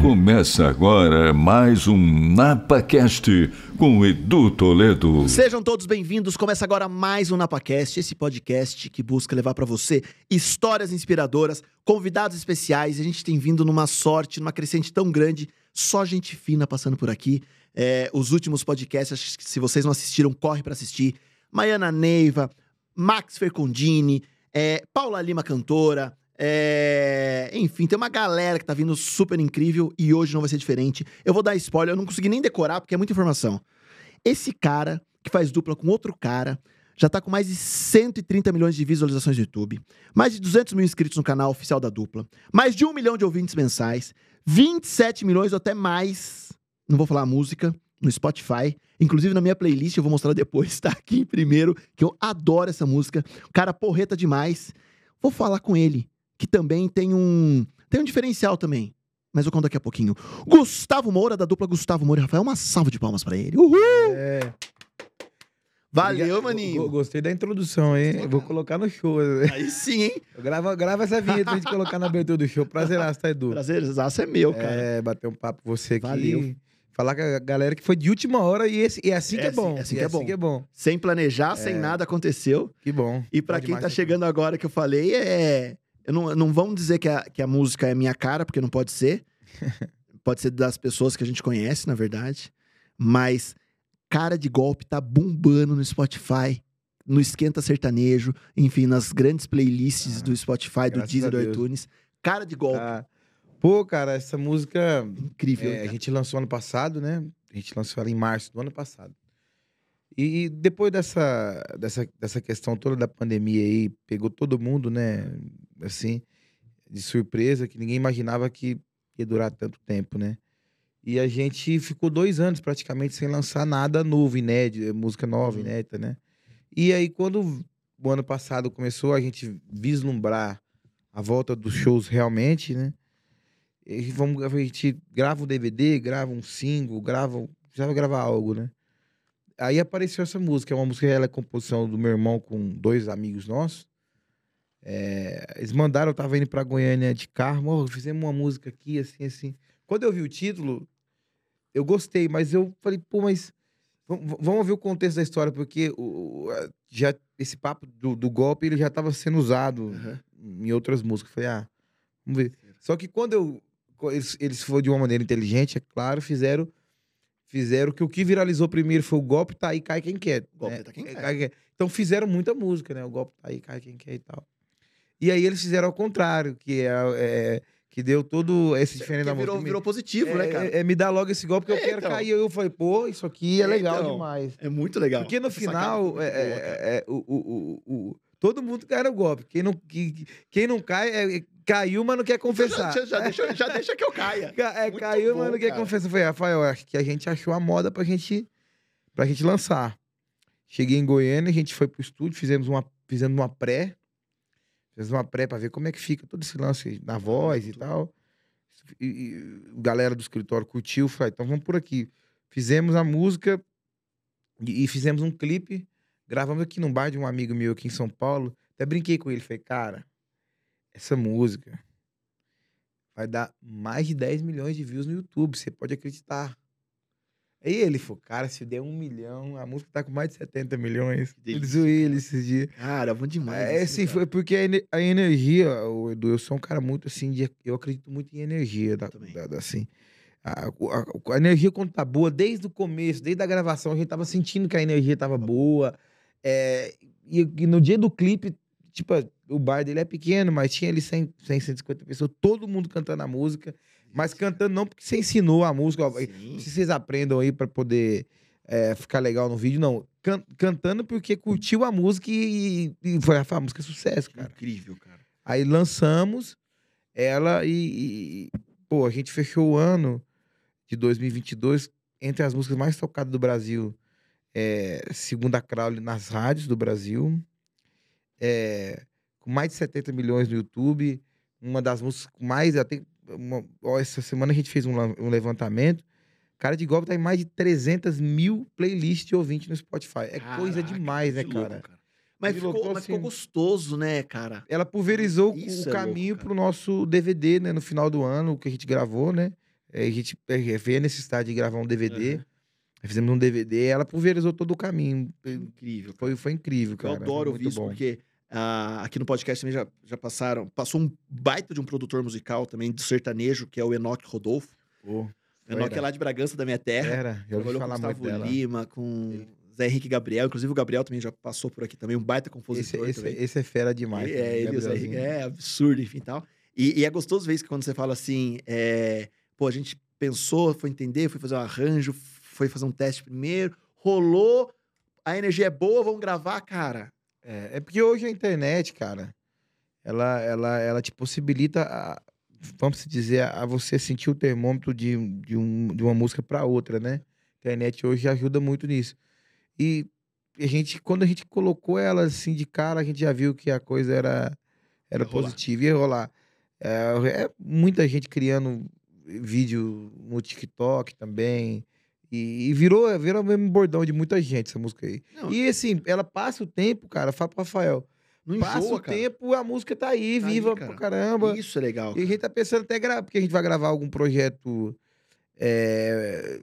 Começa agora mais um NapaCast com Edu Toledo. Sejam todos bem-vindos. Começa agora mais um NapaCast, esse podcast que busca levar para você histórias inspiradoras, convidados especiais. A gente tem vindo numa sorte, numa crescente tão grande, só gente fina passando por aqui. É, os últimos podcasts, se vocês não assistiram, corre para assistir. Maiana Neiva, Max Fercondini, é, Paula Lima Cantora, é... Enfim, tem uma galera que tá vindo super incrível e hoje não vai ser diferente. Eu vou dar spoiler, eu não consegui nem decorar porque é muita informação. Esse cara, que faz dupla com outro cara, já tá com mais de 130 milhões de visualizações no YouTube, mais de 200 mil inscritos no canal oficial da dupla, mais de um milhão de ouvintes mensais, 27 milhões ou até mais, não vou falar a música, no Spotify. Inclusive na minha playlist, eu vou mostrar depois, tá aqui em primeiro, que eu adoro essa música. O cara porreta demais. Vou falar com ele que também tem um tem um diferencial também. Mas eu conto daqui a pouquinho. Gustavo Moura, da dupla Gustavo Moura e Rafael, uma salva de palmas para ele. Uhul! É. Valeu, maninho. Gostei da introdução, hein? Vou colocar no show. Aí sim, hein? Grava, grava essa vinheta pra gente colocar na abertura do show. Prazeraço, tá, Edu? Prazerzaço é meu, cara. É, bater um papo com você aqui. Valeu. Falar com a galera que foi de última hora e, esse, e é assim que É é, assim- bom. é assim que é bom. que é bom. Sem planejar, sem É. nada aconteceu. Que bom. E pra Bom quem tá chegando agora que eu falei, é. Eu não, não vamos dizer que a, que a música é minha cara, porque não pode ser. pode ser das pessoas que a gente conhece, na verdade. Mas Cara de Golpe tá bombando no Spotify, no Esquenta Sertanejo, enfim, nas grandes playlists do Spotify, do Deezer, do iTunes. Cara de Golpe, Ah, Pô, cara, essa música incrível. é, a gente lançou ano passado, né? A gente lançou ela em março do ano passado. E depois dessa, dessa, dessa questão toda da pandemia aí, pegou todo mundo, né? Assim, de surpresa, que ninguém imaginava que ia durar tanto tempo, né? E a gente ficou dois anos praticamente sem lançar nada novo, inédito, música nova, Uhum. inédita, né? E aí, quando o ano passado começou a gente vislumbrar a volta dos shows realmente, né? E vamos, a gente grava um DVD, grava um single, grava, precisava gravar algo, né? Aí apareceu essa música, é uma música, ela é composição do meu irmão com dois amigos nossos. É, eles mandaram, eu tava indo pra Goiânia de carro, "Ô, fizemos uma música aqui, assim, assim. Quando eu vi o título, eu gostei, mas eu falei, pô, mas vamos ver o contexto da história, porque o, já, esse papo do, do golpe, ele já tava sendo usado Aham. em outras músicas. Falei, ah, vamos ver. Só que quando eu. Eles, eles foram de uma maneira inteligente, é claro, fizeram. Fizeram que o que viralizou primeiro foi o golpe, tá aí, cai quem quer. O golpe né? tá quem É, quer. cai quem quer. Então fizeram muita música, né? O golpe tá aí, cai quem quer e tal. E aí eles fizeram ao contrário, que é, é- que deu todo esse diferente da Porque virou, virou positivo, é, né, cara? É, é me dá logo esse golpe que eu É, quero então. cair. Eu falei, pô, isso aqui é É, legal então. demais. É muito legal. Porque no Essa final, é, boa, é, é, o, o, o, o- todo mundo cai no golpe. Quem não, que- quem não cai, é- é- caiu, mas não quer confessar. Já, já, deixa, já deixa que eu caia. É, caiu, mas bom, não quer cara. confessar. Foi, Rafael, acho que a gente achou a moda pra gente, pra gente lançar. Cheguei em Goiânia, a gente foi pro estúdio, fizemos uma, fizemos uma pré. Fizemos uma pré pra ver como é que fica todo esse lance na voz e tal. E, e galera do escritório curtiu, falei, então vamos por aqui. Fizemos a música e, e fizemos um clipe. Gravamos aqui num bar de um amigo meu aqui em São Paulo. Até brinquei com ele, falei, cara, essa música vai dar mais de 10 milhões de views no YouTube, você pode acreditar. Aí ele falou, cara, se der um milhão, a música tá com mais de 70 milhões. Ele zoou ele esses dias. Cara, bom demais. É, isso, assim, cara. foi porque a, ener- a energia, o Edu, eu sou um cara muito assim, de- eu acredito muito em energia, da, da- da- assim. A, a- a energia quando tá boa, desde o começo, desde a gravação, a gente tava sentindo que a energia tava boa. É, e, e no dia do clipe, tipo, o bar dele é pequeno, mas tinha ali 100, 100 150 pessoas, todo mundo cantando a música, mas cantando não porque você ensinou a música, Sim. se vocês aprendam aí pra poder é, ficar legal no vídeo, não. Can- cantando porque curtiu a música e, e foi a música é sucesso, cara. Incrível, cara. Aí lançamos ela e, e- pô, a gente fechou o ano de 2022 entre as músicas mais tocadas do Brasil, é, segundo a Crowley nas rádios do Brasil, é, com mais de 70 milhões no YouTube, uma das músicas mais uma- ó, essa semana a gente fez um, um levantamento. Cara de Golpe tá em mais de 300 mil playlists de ouvinte no Spotify. É coisa Caraca, demais, né, louco, cara? Mas, Colocou ficou, mas ficou assim. gostoso, né, cara? Ela pulverizou o- Isso o é caminho louco, cara. pro nosso DVD, né? No final do ano, que a gente gravou, né? É, A gente é, veio a necessidade de gravar um DVD. Aí Fizemos um DVD, ela pulverizou todo o caminho. Incrível. Foi, foi incrível, Eu cara. adoro foi ouvir isso, bom. porque ah, aqui no podcast também já, já passaram. Passou um baita de um produtor musical também do sertanejo, que é o Enoque Rodolfo. Pô, O Enoque Era. é lá de Bragança, da minha terra. era, ouvi Trabalhou com Gustavo. Lima, com Zé Henrique Gabriel. Inclusive o Gabriel também já passou por aqui também, um baita Esse, compositor esse, também. esse é fera demais. Ele- é, ele, o Zé. Henrique, é absurdo, enfim tal. E, e é gostoso ver isso que quando você fala assim, é, pô, a gente pensou, foi entender, foi fazer um arranjo, foi fazer um teste primeiro, rolou, a energia é boa, vamos gravar, cara. É, é porque hoje a internet, cara, ela, ela, ela te possibilita, a- vamos dizer, a você sentir o termômetro de, de, um, de uma música para outra, né? A internet hoje ajuda muito nisso. E a gente, quando a gente colocou ela assim de cara, a gente já viu que a coisa era, era Ia rolar. positiva, ia rolar. É, é muita gente criando vídeo no TikTok também. E, virou, virou o mesmo bordão de muita gente essa música aí. Não, E assim, ela passa o tempo, cara, fala pro Rafael. não passa enjoa, o cara. tempo, a música tá aí, Tá aí, viva cara. pra caramba. Isso é legal. E a gente tá pensando até gravar, porque a gente vai gravar algum projeto, é,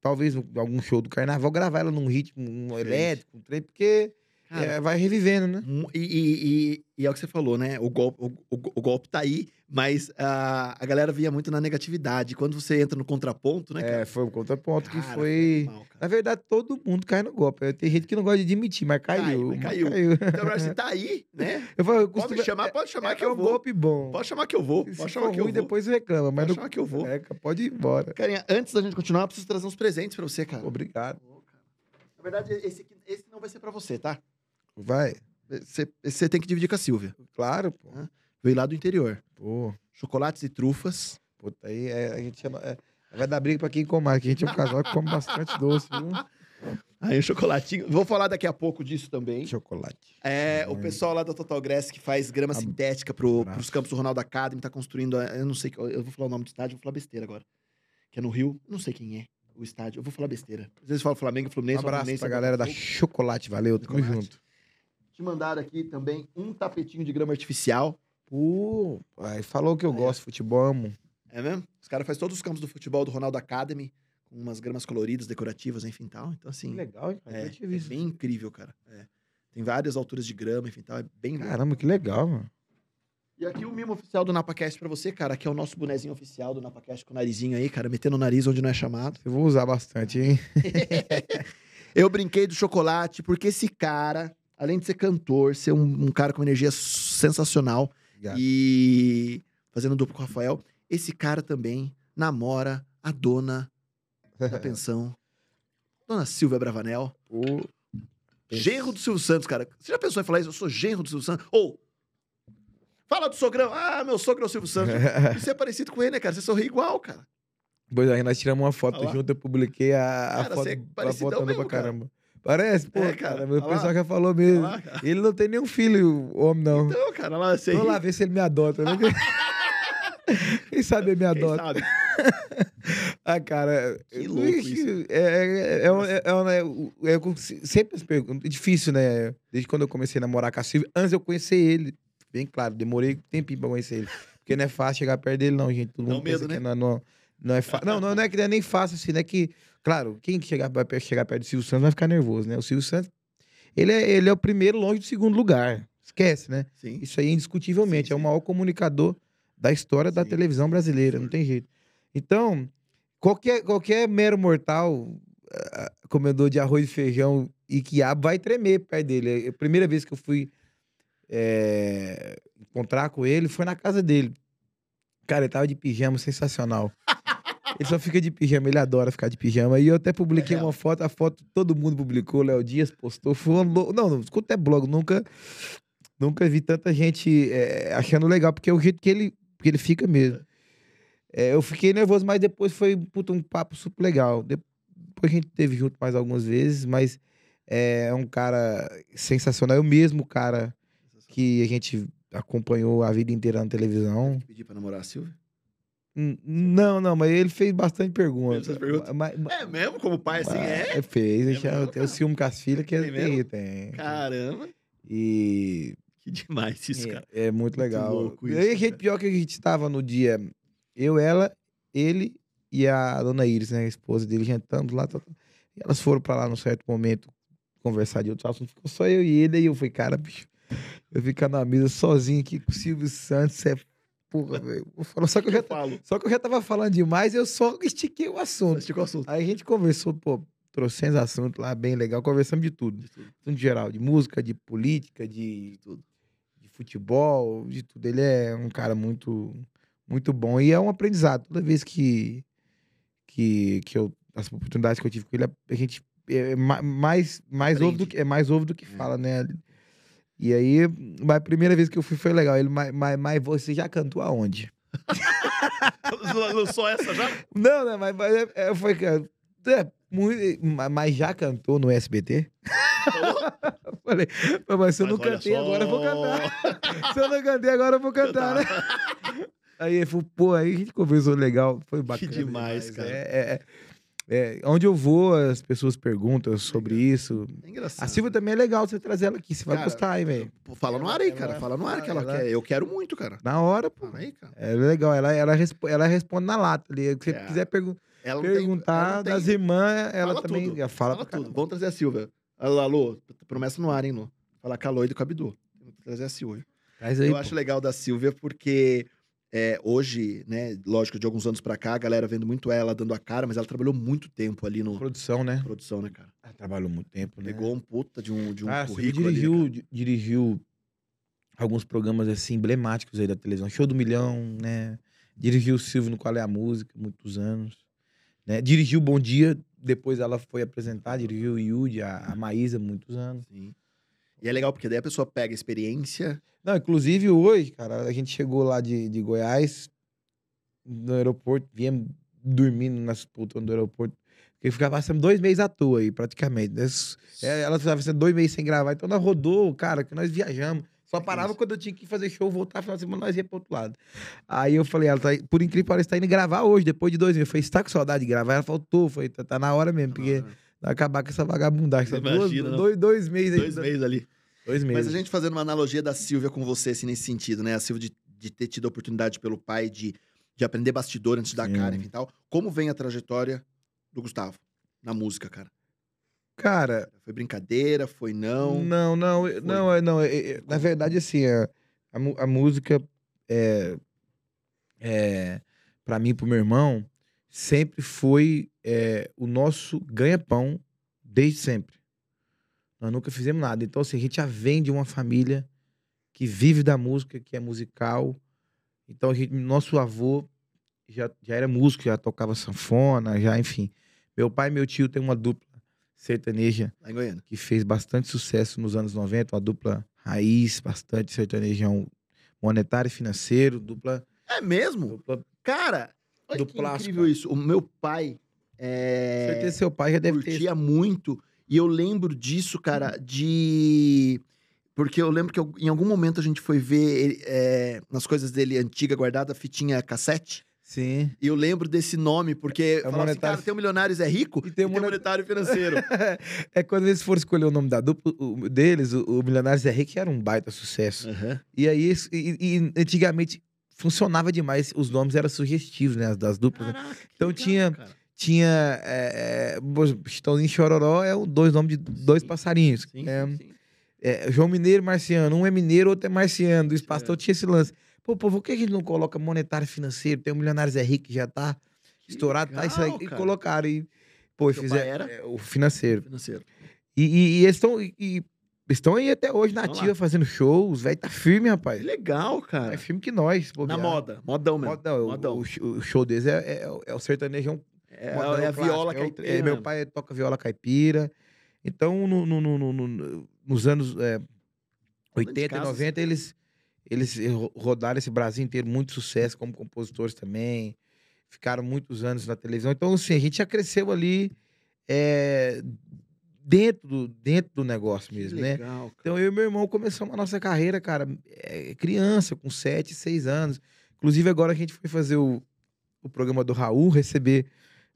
talvez um- algum show do carnaval, gravar ela num ritmo um elétrico, um trem, porque Cara, é, vai revivendo, né? E, e- e- e é o que você falou, né? O golpe, o, o- golpe tá aí, mas ah, a galera via muito na negatividade. Quando você entra no contraponto, né, cara? É, foi o contraponto que Cara, foi. animal, cara. Na verdade, todo mundo cai no golpe. Tem gente que não gosta de admitir, mas Cai, caiu. mas mas caiu. caiu. Então, você tá aí, né? Eu falo, eu Pode costumo- me chamar, pode chamar é, que é eu um vou. golpe bom. Pode chamar que eu vou. Se Pode for chamar que eu vou. depois reclama, mas Pode não chamar que eu vou. É, pode ir embora. Carinha, antes da gente continuar, eu preciso trazer uns presentes pra você, cara. Obrigado. Na verdade, esse, esse não vai ser pra você, tá? Vai. Você, tem que dividir com a Silvia. Claro, pô. Veio lá do interior. Pô, Chocolates e trufas. puta, aí é, a gente chama. é, vai dar briga pra quem come mais, que a gente é um casal que come bastante doce, viu? Aí o chocolatinho. Vou falar daqui a pouco disso também. Chocolate. É, o pessoal lá da Total Grass que faz grama Ab- sintética pro, pros campos do Ronaldo Academy, tá construindo, a- eu não sei, eu vou falar o nome do estádio, vou falar besteira agora. Que é no Rio, não sei quem é o estádio, eu vou falar besteira. Às vezes falo Flamengo, Um Fluminense, abraço Fluminense, pra galera da. Chocolate, valeu, tamo junto. Te mandaram aqui também um tapetinho de grama artificial. Pô, aí falou que eu gosto de futebol, amo. É mesmo? Os caras fazem todos os campos do futebol do Ronaldo Academy, com umas gramas coloridas, decorativas, enfim tal. Então, assim, legal, hein? é, é bem incrível, cara. É. Tem várias alturas de grama, enfim tal, é bem legal. Caramba, que legal, mano. E aqui o mimo oficial do NapaCast pra você, cara. Aqui é o nosso bonezinho oficial do NapaCast com o narizinho aí, cara. Metendo o nariz onde não é chamado. Eu vou usar bastante, hein? Eu brinquei do chocolate porque esse cara, além de ser cantor, ser um, um cara com energia sensacional Obrigado. e fazendo duplo com o Rafael, esse cara também namora a dona da pensão, dona Silvia Bravanel. Pô, Genro do Silvio Santos, cara. Você já pensou em falar isso? Eu sou genro do Silvio Santos? Ou, fala do sogrão. Ah, meu sogro é o Silvio Santos. Você é parecido com ele, né, cara? Você sorri igual, cara. Pois aí, nós tiramos uma foto lá. junto, eu publiquei a, a Cara, foto, você é a parecidão foto andou pra cara. Parece? Pô, É, cara, lá. pessoal já falou mesmo. lá. Ele não tem nenhum filho, homem, não. Então, cara, lá você. Vamos lá ver se ele me adota, né? Quem sabe ele me Quem adota. sabe? Ah, cara. Que louco isso. É, é, é, um- é, é, um- é, um- é um- sempre as perguntas. É difícil, né? Desde quando eu comecei a namorar com a Silvia, antes eu conhecer ele. Bem claro, demorei um tempinho pra conhecer ele. Porque não é fácil chegar perto dele, não, gente. Todo um mundo pensa medo, que né? não, não, não é. Não, não, não é que não é nem fácil, assim, né? Que, claro, quem que chegar, vai chegar perto do Silvio Santos vai ficar nervoso, né? O Silvio Santos, ele é, ele é o primeiro longe do segundo lugar. Esquece, né? Sim. Isso aí, indiscutivelmente, Sim, é o sim. maior comunicador da história da Sim. televisão brasileira, não tem jeito. Então, qualquer, qualquer mero mortal, ah, comedor de arroz e feijão e quiabo, vai tremer perto dele. A primeira vez que eu fui é, encontrar com ele foi na casa dele. Cara, ele tava de pijama, sensacional. Ele só fica de pijama, ele adora ficar de pijama. E eu até publiquei É uma foto, a foto todo mundo publicou, Léo Dias postou. Foi lou- Não, não, escuta é blog, nunca, nunca vi tanta gente é, achando legal, porque é o jeito que ele, que ele fica mesmo. É, eu fiquei nervoso, mas depois foi puta, um papo super legal. Depois a gente teve junto mais algumas vezes, mas é um cara sensacional. É o mesmo cara que a gente acompanhou a vida inteira na televisão. Pedir pra namorar a Silvia? Hum, Não, não, mas ele fez bastante perguntas. Perguntas? Mas, mas- É mesmo? Como pai, assim, é? mas fez. É já tem cara? ciúme com as filhas que Tem tem, mesmo? tem. Caramba. E Que demais isso, cara. é, é muito legal. louco e isso, aí, cara. pior que a gente estava no dia, eu, ela, ele e a dona Iris, né, a esposa dele, jantando lá. tá, tá. E elas foram pra lá num certo momento conversar de outros assuntos. Ficou só eu e ele. Aí eu falei, cara, bicho, eu ficar na mesa sozinho aqui com o Silvio Santos, é porra, velho. Só que eu já só que eu já tava falando demais, eu só estiquei o assunto. Esticou o assunto. Aí a gente conversou, pô, trouxemos assunto lá bem legal, conversamos de tudo. Assunto geral, de música, de política, de, de futebol, de tudo. Ele é um cara muito, muito bom e é um aprendizado. Toda vez que, que, que eu, as oportunidades que eu tive com ele, a gente é ma- mais, mais ouve do Aprende. que, é mais ouve do que É. fala, né? E aí, mas a primeira vez que eu fui foi legal. Ele, mas, mas, mas você já cantou aonde? Lançou essa já? Não, não, mas, mas é, é, foi. É, muito, ma- mas já cantou no SBT? Falei, "Pô, mas se eu não Mas olha cantei, só. agora eu vou cantar. se eu não cantei, agora eu vou cantar, né? Aí ele falou, pô, aí a gente conversou legal, foi bacana. demais, cara. É, é, é, é, onde eu vou, as pessoas perguntam sobre isso. É engraçado. A Silvia também é legal você trazer ela aqui, você vai Cara, gostar, hein, velho? Fala no ar aí, cara. Fala no ar que ela, ela- quer. Eu quero muito, cara. Na hora, pô. Fala aí, cara. É legal, ela, ela, respo- ela responde na lata ali. Se você É. quiser pergun- tem- perguntar tem- das irmãs, ela Fala também tudo, fala, Fala pra tudo. Vamos trazer a Silvia. Alô, alô, promessa no ar, hein, Lu? Falar com a Loida e com a Bidu. Vamos trazer a Silvia. Aí, Eu pô. acho legal da Silvia porque é, hoje, né, lógico, de alguns anos pra cá, a galera vendo muito ela dando a cara, mas ela trabalhou muito tempo ali no Produção, né? produção, né, cara? Ela trabalhou muito tempo, né? Pegou um puta de um, de um ah, currículo ali, dirigiu, di- dirigiu alguns programas assim emblemáticos aí da televisão. Show do Milhão, né? Dirigiu o Silvio no Qual é a Música, muitos anos. Né? Dirigiu Bom Dia, depois ela foi apresentar, dirigiu o Yudi, a, a Maísa, muitos anos. Sim. E é legal porque daí a pessoa pega a experiência. Não, inclusive hoje, cara, a gente chegou lá de, de Goiás, no aeroporto, viemos dormindo nas poltronas do aeroporto, porque ficava passando dois meses à toa aí, praticamente. né? É, ela estava sendo dois meses sem gravar, então nós rodou, cara, que nós viajamos. Só parava Isso. quando eu tinha que fazer show, voltar, final de semana, nós ia pro outro lado. Aí eu falei, ela tá, por incrível que pareça, tá indo gravar hoje, depois de dois meses. Eu falei, você tá com saudade de gravar? Ela faltou, foi, tá, tá na hora mesmo, porque vai acabar com essa vagabundagem. Duas- Imagina, não. dois, dois meses Dois ainda. meses ali. Dois meses. Mas a gente fazendo uma analogia da Silvia com você, assim, nesse sentido, né? A Silvia de, de ter tido a oportunidade pelo pai de, de aprender bastidor antes da Sim. cara, enfim e tal. Como vem a trajetória do Gustavo na música, cara? Cara, Foi brincadeira? Foi não? Não, não, Foi. não, é- não. é- é- na verdade, assim, a, a, a música é, é para mim, e pro meu irmão, sempre foi é, o nosso ganha-pão desde sempre. Nós nunca fizemos nada. Então, assim, a gente já vem de uma família que vive da música, que é musical. Então, a gente, nosso avô já, já era músico, já tocava sanfona, já, enfim. Meu pai e meu tio têm uma dupla sertaneja que fez bastante sucesso nos anos 90, uma dupla raiz, bastante sertanejão monetário e financeiro, dupla, É mesmo? dupla Cara, olha Do que plástico, incrível isso. O meu pai é, certeza seu pai já deve ter curtia muito. E eu lembro disso, cara, de... Porque eu lembro que eu- em algum momento a gente foi ver é, nas coisas dele antiga, guardada, fitinha cassete. Sim. E eu lembro desse nome, porque o falava assim, monetário- cara, tem o Milionários é rico E tem monet- Monetário Financeiro. é quando eles foram escolher o nome da dupla o- deles, o, o Milionários é Rico era um baita sucesso. Aham. E aí, e, e antigamente funcionava demais, os nomes eram sugestivos, né, as das duplas. né? Caraca, que Então legal, tinha- cara. Tinha é, é, Chitãozinho Chororó, é o dois nomes de dois Sim, passarinhos. Sim, É, sim. É, João Mineiro e Marciano. Um é mineiro, outro é marciano. Do espaço É. todo tinha esse lance. Pô, pô, por que a gente não coloca monetário financeiro? Tem o Milionários é Rico que já tá Que estourado, tá isso aí. legal, E cara. colocaram. E, pô, e fizeram é, o financeiro. Financeiro. E, e, e eles estão. E estão aí até hoje na ativa fazendo shows. Velho, tá firme, Que rapaz. legal, cara. É firme que nós. Na bobear. moda. Modão mesmo. Moda, o- Modão. O, show- o show deles é, é, é o sertanejão É, modão é a clássico, viola é o- caipira. é, meu pai toca viola caipira. Então, no, no- no- no- no- nos anos é, de 80 e casa. 90, eles, eles ro- rodaram esse Brasil inteiro, muito sucesso como compositores também. Ficaram muitos anos na televisão. Então, assim, a gente já cresceu ali é, dentro, do, dentro do negócio Que mesmo, né? legal, cara. Então, eu e meu irmão começamos a nossa carreira, cara, é, criança, com 7, 6 anos. Inclusive, agora a gente foi fazer o, o programa do Raul, receber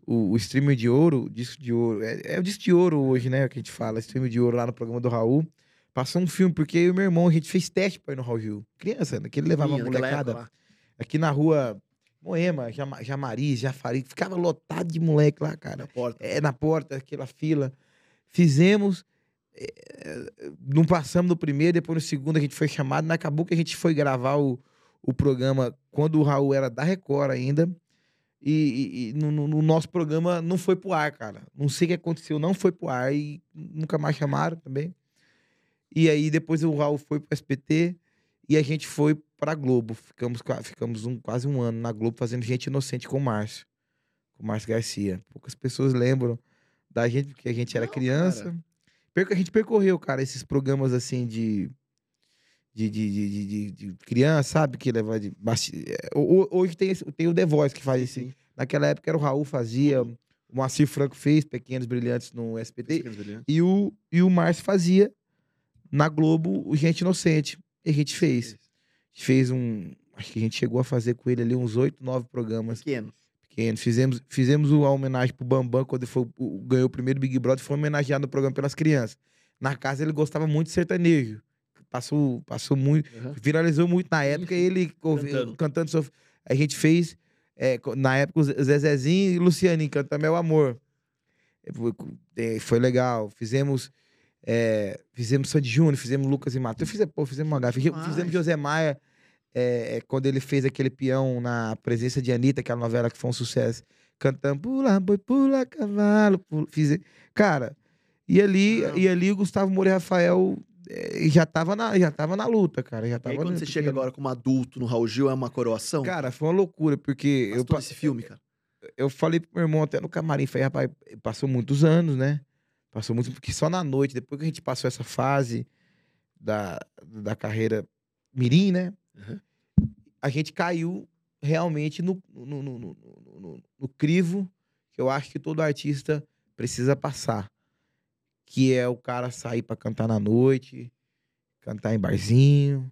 o, o streamer de ouro, o disco de ouro. É, é o disco de ouro hoje, né? Que a gente fala, streamer de ouro lá no programa do Raul. Passou um filme, porque eu e meu irmão, a gente fez teste pra ir no Raul Gil. Criança, né? Que ele levava uma Naquela molecada. aqui na rua Moema, Jama- Jamari, Jafari, ficava lotado de moleque lá, cara. Na porta. É, na porta, aquela fila. Fizemos, é, não passamos no primeiro, depois no segundo a gente foi chamado, mas acabou que a gente foi gravar o, o programa quando o Raul era da Record ainda. E, e- e no, no- no nosso programa não foi pro ar, cara. Não sei o que aconteceu, não foi pro ar e nunca mais chamaram também. E aí depois o Raul foi pro SPT e a gente foi pra Globo. Ficamos, ficamos um, quase um ano na Globo fazendo Gente Inocente com o Márcio. Com o Márcio Garcia. Poucas pessoas lembram da gente, porque a gente era Não, criança. cara. A gente percorreu, cara, esses programas assim de. De, de, de, de- de- criança, sabe? Que leva de. ho- Hoje tem, esse- tem o The Voice que faz esse. Sim. Naquela época era o Raul fazia, o Moacir Franco fez Pequenos Brilhantes no SPT. Brilhantes. E o, e o Márcio fazia na Globo o Gente Inocente. E a gente fez. A gente fez um. Acho que a gente chegou a fazer com ele ali uns oito, nove programas Pequenos. Fizemos, fizemos uma homenagem pro Bambam quando foi, o- ganhou o primeiro Big Brother. Foi homenageado no programa pelas crianças. Na casa ele gostava muito de sertanejo. Passou, passou muito. Aham. Viralizou muito na época. ele Cantando. cantando. sof- A gente fez, é, na época, o Zezezinho e Lucianinho cantando Meu Amor. É, Foi, é, foi legal. Fizemos. é, fizemos Sandy Júnior, fizemos Lucas e Matheus. Fiz, pô, fizemos uma gafa. Demais. Fizemos José Maia, é, quando ele fez aquele peão na presença de Anitta, aquela novela que foi um sucesso. Cantando Pula, boi, pula, cavalo. Pula. Fiz, cara, e ali, Não. e ali o Gustavo e Rafael é, já tava na, já tava na luta, cara. Já E tava aí, quando você chega agora como adulto no Raul Gil, é uma coroação? Cara, foi uma loucura, porque Mas eu, todo pa- esse filme, cara. eu falei pro meu irmão até no camarim, falei, rapaz, passou muitos anos, né? Passou muito, porque só na noite, depois que a gente passou essa fase da, da carreira mirim, né? Uhum. A gente caiu realmente no, no, no, no, no- crivo que eu acho que todo artista precisa passar. Que é o cara sair pra cantar na noite, cantar em barzinho.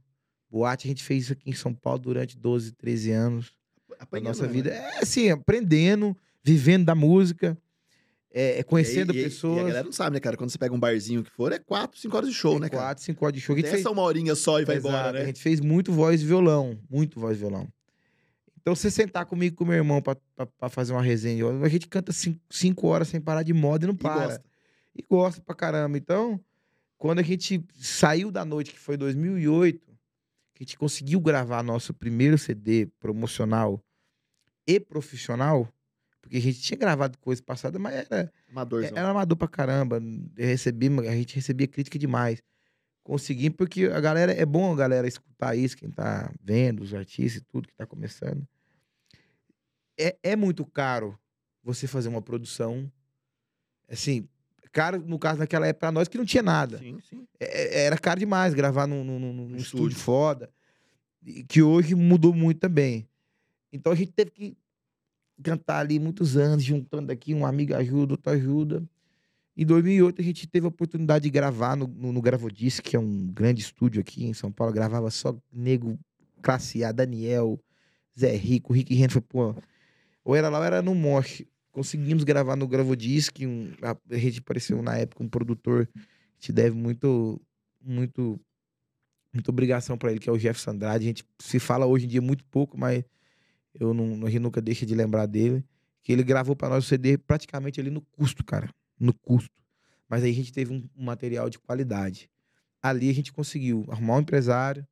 Boate, a gente fez isso aqui em São Paulo durante 12, 13 anos Apanhando, nossa né, vida. mano? É assim, aprendendo, vivendo da música, é, é conhecendo E e- pessoas. E a galera não sabe, né, cara? Quando você pega um barzinho que for, é quatro, cinco horas de show, né, cara? Quatro, cinco horas de show. A Tem fez, uma horinha só e vai Exato, embora, A né? gente fez muito voz e violão. Muito voz e violão. Então, você sentar comigo e com meu irmão pra, pra, pra fazer uma resenha, a gente canta cinco, cinco horas sem parar de moda e não E para. gosta. E gosta pra caramba. Então, quando a gente saiu da noite, que foi 2008, que a gente conseguiu gravar nosso primeiro CD promocional e profissional, porque a gente tinha gravado coisas passadas, mas era, Amadorzão. era amador pra caramba. Eu recebi, a gente recebia crítica demais. Conseguimos, porque a galera, é bom a galera escutar isso, quem tá vendo, os artistas e tudo que tá começando. É, é muito caro você fazer uma produção, assim, caro, no caso, naquela época, pra nós que não tinha nada. Sim, sim. É- é- era caro demais gravar num, num- num- num Um estúdio. foda, que hoje mudou muito também. Então a gente teve que cantar ali muitos anos, juntando aqui, um amigo ajuda, outro ajuda. Em 2008 a gente teve a oportunidade de gravar no, no, no Gravodisc, que é um grande estúdio aqui em São Paulo, gravava só nego classe A, Daniel, Zé Rico, Rick Henry, foi, pô, ou era lá ou era no Mosh. Conseguimos gravar no Gravodisc, um, a, gente apareceu na época um produtor te deve muito, muito, muita obrigação pra ele, que é o Jefferson Andrade. A gente se fala hoje em dia muito pouco, mas eu não, a gente nunca deixa de lembrar dele. Que ele gravou pra nós o CD praticamente ali no custo, cara. No custo. Mas aí a gente teve um, um material de qualidade. Ali a gente conseguiu arrumar um empresário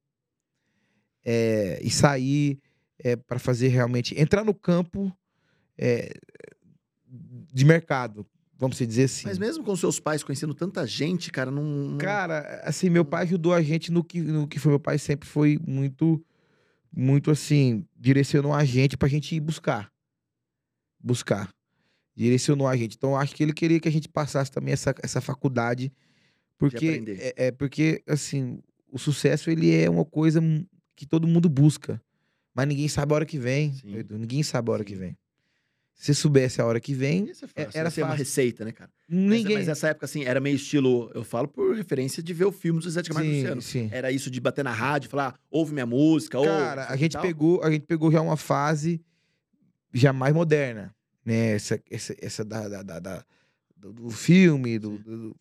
é, e sair é, para fazer realmente. entrar no campo é, de mercado, vamos dizer assim. Mas mesmo com seus pais conhecendo tanta gente, cara, não. não- Cara, assim, meu pai ajudou a gente no que, no que foi. Meu pai sempre foi muito, muito assim, direcionou a gente pra gente ir buscar. Buscar. Direcionou a gente. Então, acho que ele queria que a gente passasse também essa, essa faculdade. Porque, é, é porque, assim, o sucesso, ele é uma coisa que todo mundo busca. Mas ninguém sabe a hora que vem. Ninguém sabe a hora que Sim. vem. Se soubesse a hora que vem, Isso é fácil. era Isso é uma receita, né, cara? Mas- ninguém. Mas, nessa época, assim, era meio estilo. Eu falo por referência de ver o filme do Zé de Camargo sim, Luciano. sim. Era isso de bater na rádio, falar, ouve minha música. Cara, isso a gente tal. pegou, a gente pegou já uma fase já mais moderna, né? Essa, essa, essa da, da, da- da- do, do filme, do, do-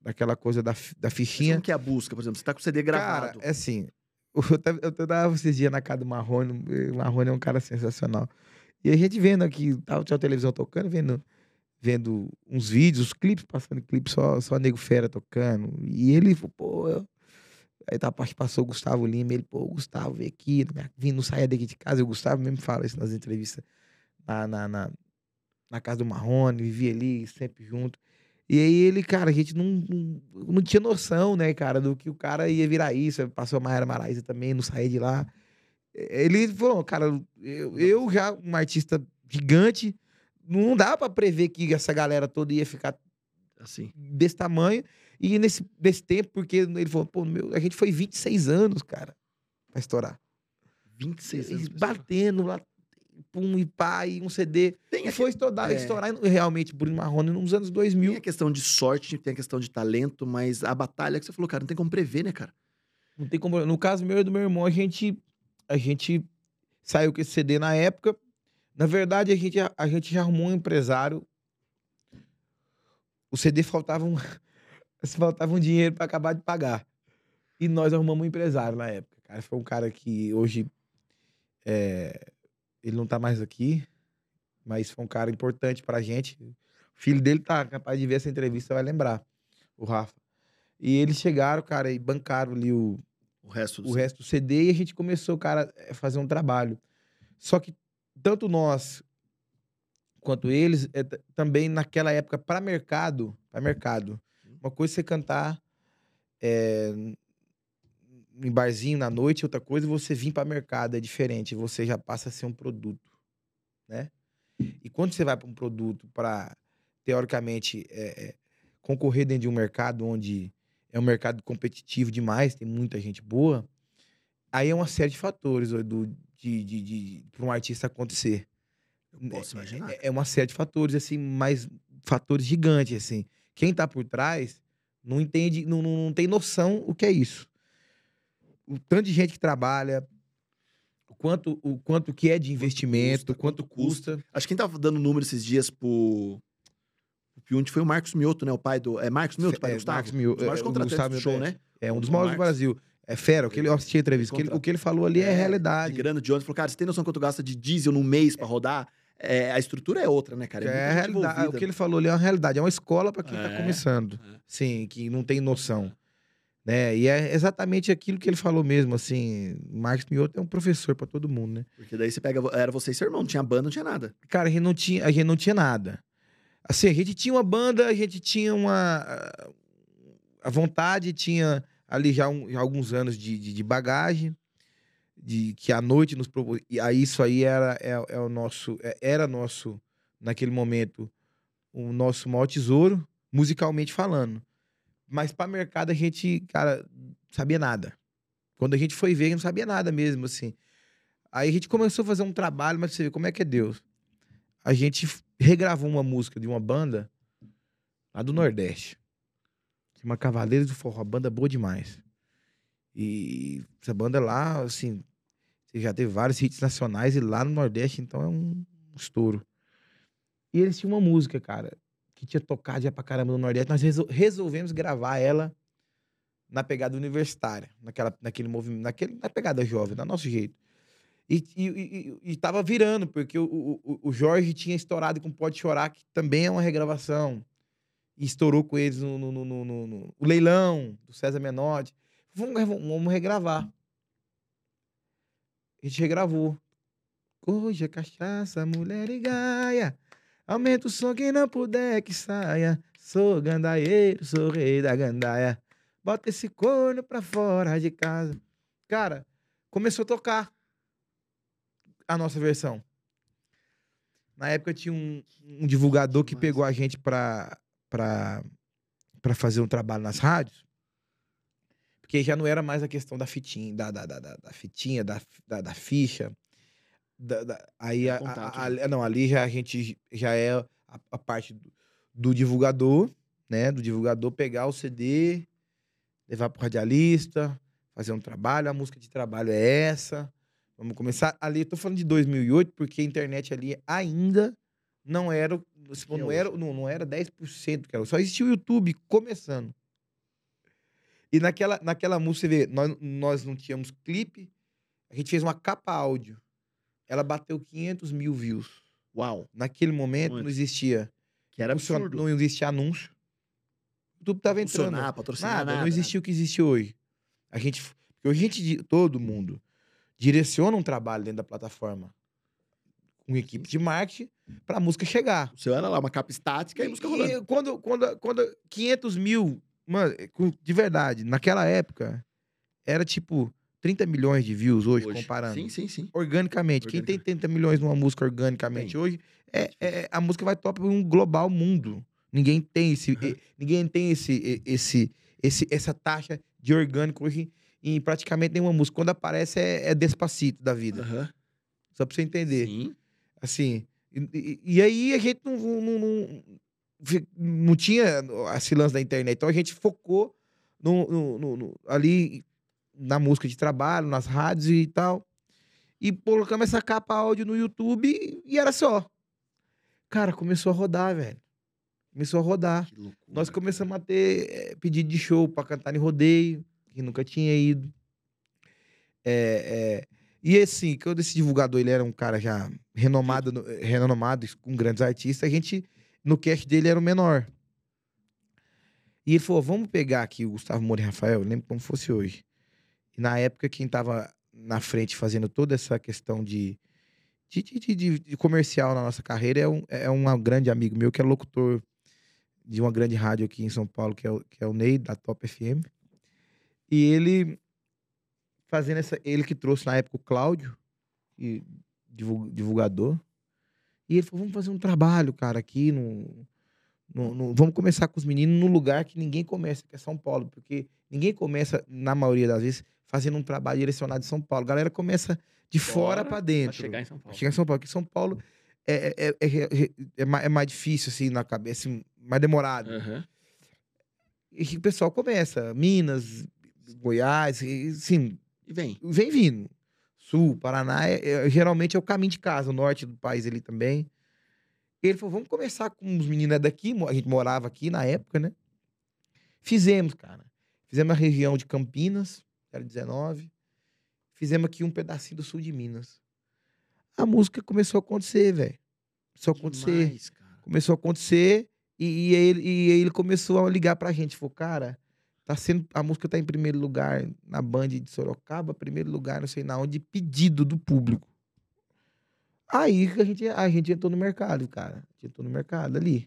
daquela coisa da, da Mas fichinha. Como que é a busca, por exemplo? Você tá com o CD gravado. Cara, é assim. Eu tava, eu tava esses dias na casa do Marrone. O Marrone é um cara sensacional. E a gente vendo aqui, tava, tinha a televisão tocando, vendo, vendo uns vídeos, os clipes, passando clipes, só, só Nego Fera tocando. E ele, pô. eu- Aí tá, passou o Gustavo Lima, ele, pô, Gustavo, vem aqui, minha- vim, não saia daqui de casa. E o Gustavo mesmo fala isso nas entrevistas na, na, na, na casa do Marrone, vivia ali, sempre junto. E aí ele, cara, a gente não, não, não tinha noção, né, cara, do que o cara ia virar isso. Passou a Mayara Maraíza também, não saía de lá. Ele falou, cara, eu, eu já, um artista gigante, não dá pra prever que essa galera toda ia ficar Assim. desse tamanho. E nesse, nesse tempo, porque ele falou, pô, meu, a gente foi 26 anos, cara, pra estourar. 26 E anos. batendo lá, pum, e pá, e um CD. Tem E a, foi estourar, é. estourar realmente Bruno Marrone nos anos 2000. tem a questão de sorte, tem a questão de talento, mas a batalha que você falou, cara, não tem como prever, né, cara? Não tem como. No caso meu e do meu irmão, a gente, a gente saiu com esse CD na época. Na verdade, a gente, a gente já arrumou um empresário. O CD faltava um, faltava um dinheiro para acabar de pagar. E nós arrumamos um empresário na época. Cara, foi um cara que hoje é, ele não tá mais aqui, mas foi um cara importante pra gente. O filho dele tá capaz de ver essa entrevista, vai lembrar, o Rafa. E eles chegaram, cara, e bancaram ali o, O resto do o resto do CD e a gente começou, cara, a fazer um trabalho. Só que tanto nós quanto eles, é, também naquela época, para mercado, para mercado, uma coisa é você cantar é, em barzinho na noite, outra coisa é você vir para mercado, é diferente, você já passa a ser um produto, né? E quando você vai para um produto para, teoricamente, é, é, concorrer dentro de um mercado onde é um mercado competitivo demais, tem muita gente boa, aí é uma série de fatores do, de, de, de, para um artista acontecer. Eu posso imaginar. É, é uma série de fatores, assim, mas fatores gigantes, assim. Quem tá por trás não entende, não, não, não tem noção o que é isso. O tanto de gente que trabalha, o quanto, o quanto que é de investimento, custa, quanto quanto custa. Acho que quem tava dando número esses dias pro. O Piunte foi o Marcos Mioto, né? O pai do. É Marcos Mioto, pai do É, Gustavo? Marcos Mioto, Um dos maiores é, o contratantes Gustavo do show, Mioto, né? É um dos maiores do. Brasil. É fera, o que ele, eu assisti a entrevista. o que ele- o que ele falou ali é, É, realidade. De grana de ônibus. Falou, cara, você tem noção quanto gasta de diesel num mês pra rodar? É, a estrutura é outra, né, cara? É, gente realidade. O que ele falou ali é uma realidade. É uma escola para quem É, tá começando. é. Sim, que não tem noção. Né? E é exatamente aquilo que ele falou mesmo, assim, Marcos Mioto é um professor para todo mundo, né? Porque daí você pega. Era você e seu irmão, não tinha banda, não tinha nada. Cara, a gente não tinha, a gente não tinha nada. Assim, a gente tinha uma banda, a gente tinha uma a vontade, tinha ali já, um- já alguns anos de, de, de bagagem, de que a noite nos propôs. E aí isso aí era é, é o nosso é- era nosso naquele momento o nosso maior tesouro, musicalmente falando. Mas para mercado a gente, cara, sabia nada. Quando a gente foi ver, a gente não sabia nada mesmo, assim. Aí a gente começou a fazer um trabalho, mas você vê como é que é Deus. A gente regravou uma música de uma banda lá do Nordeste. Chama Cavaleiros do Forró, banda boa demais. E essa banda lá, assim, já teve vários hits nacionais e lá no Nordeste, então é um estouro. E eles tinham uma música, cara, que tinha tocado já pra caramba no Nordeste. Nós resol- resolvemos gravar ela na pegada universitária, naquela, naquele movimento, naquele, na pegada jovem, do nosso jeito. E, e, e, e tava virando, porque o, o, o- Jorge tinha estourado com Pode Chorar, que também é uma regravação. E estourou com eles no, no, no, no- leilão do César Menotti. Vamos, gra- vamos regravar. A gente regravou. Hoje é cachaça, mulher e gaia. Aumenta o som quem não puder que saia. Sou gandaieiro, sou rei da gandaia. Bota esse corno pra fora de casa. Cara, começou a tocar a nossa versão. Na época tinha um, um divulgador que pegou a gente pra, pra, pra fazer um trabalho nas rádios. Porque já não era mais a questão da fitinha, da, da, da, da- fitinha, da, da, da ficha. da- da- aí, a- a- contato, a- né? não, ali já a gente já é a, a parte do, do divulgador, né? Do divulgador pegar o CD, levar pro radialista, fazer um trabalho. A música de trabalho é essa. Vamos começar ali. Eu tô falando de 2008 porque a internet ali ainda não era, o- se for, Que é não era, não, não era 10% que era. Só existia o YouTube começando. E naquela, naquela música, você vê, nós, nós não tínhamos clipe, a gente fez uma capa áudio. Ela bateu 500 mil views. Uau. Naquele momento Muito. não existia. Que era funciona- absurdo. Não existia anúncio. O YouTube tava entrando. Funcionar, patrocinar, Nada, nada, não existia o que existe hoje. A gente. Porque hoje a gente, todo mundo, direciona um trabalho dentro da plataforma com equipe de marketing pra música chegar. Seu era lá, uma capa estática e a música rolando. E quando, quando, quando 500 mil, mano, com- de verdade, naquela época, era tipo 30 milhões de views hoje, Hoje. comparando. Sim, sim, sim. Organicamente. Quem tem 30 milhões numa música organicamente hoje, é, é- a música vai top um global mundo. Ninguém tem esse, Uhum. e- ninguém tem esse, e- esse, esse, essa taxa de orgânico hoje em praticamente nenhuma música. Quando aparece é, é despacito da vida. Aham. Só pra você entender. Sim. Assim. E, e- aí a gente não, não, não, não tinha esse lance da internet. Então a gente focou no, no- no- no- ali na música de trabalho, nas rádios e tal. E colocamos essa capa áudio no YouTube e, era só. Cara, começou a rodar, velho. Começou a rodar. Loucura. Nós começamos a ter eh, pedido de show pra cantar em rodeio, que nunca tinha ido. É, é, E assim, quando esse divulgador ele era um cara já renomado, no- eh, renomado com grandes artistas, a gente, no cast dele, era o menor. E ele falou: vamos pegar aqui o Gustavo Moura e Rafael, lembro como fosse hoje. E na época, quem tava na frente fazendo toda essa questão de, de, de, de- de- de comercial na nossa carreira é um, é um grande amigo meu que é locutor de uma grande rádio aqui em São Paulo, que é o, que é o Ney, da Top FM. E ele fazendo essa. Ele que trouxe na época o Cláudio, e divul- divulgador. E ele falou: vamos fazer um trabalho, cara, aqui no. no- no- vamos começar com os meninos no lugar que ninguém começa, que é São Paulo. Porque ninguém começa, na maioria das vezes, fazendo um trabalho direcionado de São Paulo. A galera começa de fora Fora para Pra dentro. chegar em São Paulo. Chegar em São Paulo. Porque São Paulo é, é, é, é, é mais, é mais difícil, assim, na cabeça, assim, mais demorado. Aham. E o pessoal começa. Minas, Goiás, e, assim, E vem. vem vindo. Sul, Paraná, é- é- geralmente é o caminho de casa, o norte do país ali também. Ele falou, vamos começar com os meninos daqui, a gente morava aqui na época, né? Fizemos, cara. Fizemos na região de Campinas, era 19. Fizemos aqui um pedacinho do sul de Minas. A música começou a acontecer, velho. Começou a acontecer Demais, cara. começou a acontecer e, e, ele- e ele começou a ligar pra gente. Falou, cara, tá sendo, a música tá em primeiro lugar na Band de Sorocaba, primeiro lugar não sei na onde, pedido do público. Aí a gente, a gente entrou no mercado, cara. A gente entrou no mercado ali.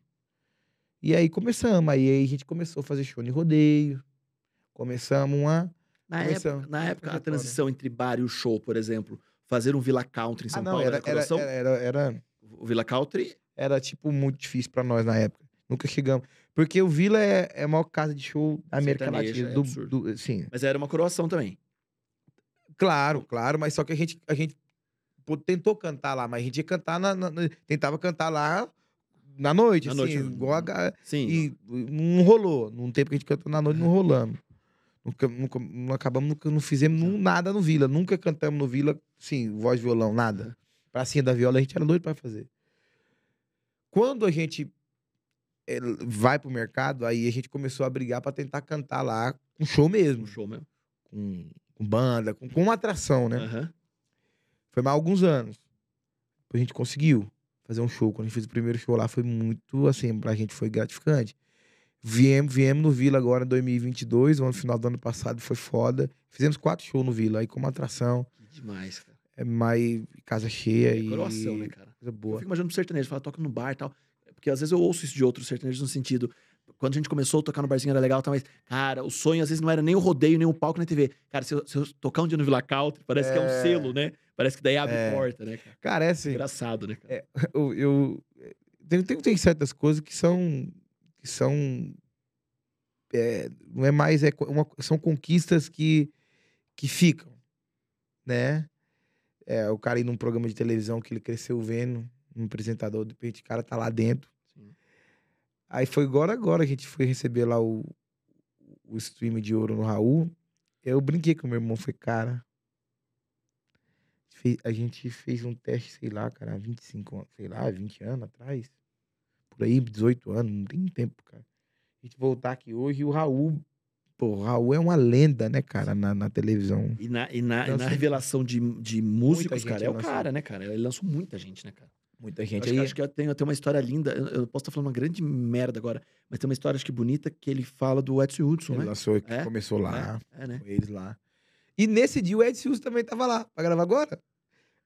E aí começamos. Aí, a gente começou a fazer show de rodeio. Começamos uma. Na Começamos. época, na época a transição entre bar e o show, por exemplo, fazer um Villa Country em São ah, não, Paulo, era, era, era, era, era, O Villa Country, era, tipo muito difícil pra nós na época. Nunca chegamos. Porque o Vila é, é a maior casa de show da América Latina. é do, do- sim. mas era uma coroação também. Claro, claro, mas só que a gente, a gente pô, tentou cantar lá, mas a gente ia cantar na, na- na- tentava cantar lá na noite, Na assim, noite, igual a, ga- Sim. e não rolou. Num tempo que a gente cantou na noite, não rolamos. Nunca, nunca, não acabamos, nunca, não fizemos nu- nada no Vila. Nunca cantamos no Vila, sim, voz, violão, nada. Pracinha da viola, a gente era doido pra fazer. Quando a gente vai pro mercado, aí a gente começou a brigar pra tentar cantar lá um show mesmo Um show mesmo. com, com banda, com, com uma atração, né? Aham. Foi mais alguns anos. Depois a gente conseguiu fazer um show. Quando a gente fez o primeiro show lá, foi muito, assim, pra gente foi gratificante. Viemos, viemos no Vila agora em 2022, no final do ano passado foi foda. Fizemos quatro shows no Vila, aí como atração, Que demais, cara. é mais casa cheia É e coroação, né, cara? coisa Eu boa. fico imaginando pro sertanejo, fala, toca no bar e tal. Porque às vezes eu ouço isso de outros sertanejos no sentido. Quando a gente começou a tocar no barzinho era legal, tá, mas, cara, o sonho às vezes não era nem o rodeio, nem o palco na TV. Cara, se eu, se eu tocar um dia no Villa Country, parece que é um É. selo, né? Parece que daí abre É. porta, né, cara? Cara, é assim, Engraçado, né, cara? eu, eu- tem, tem, tem certas coisas que são que são é, não é mais é uma- são conquistas que que ficam né é, o cara ir num programa de televisão que ele cresceu vendo um apresentador de repente o cara tá lá dentro. Aí foi agora agora que a gente foi receber lá o o stream de ouro no Raul eu brinquei com meu irmão foi cara a gente fez um teste, sei lá, cara, há 25 anos, sei lá, 20 anos atrás. Por aí, 18 anos, não tem tempo, cara. A gente voltar aqui hoje e o Raul pô, o Raul é uma lenda, né, cara, na, na televisão. E na, e na, e Lançou- na revelação de, de músicos, cara, é o lançou. cara, né, cara? Ele lançou muita gente, né, cara? Muita gente acho, que, aí. acho que eu tenho, eu tenho uma história linda. Eu, eu posso estar falando uma grande merda agora, mas tem uma história, acho que bonita, que ele fala do Edson Hudson, Ele né? lançou, que É? começou lá, É, é, né? com eles lá. E nesse dia o Ed Silva também tava lá, pra gravar agora.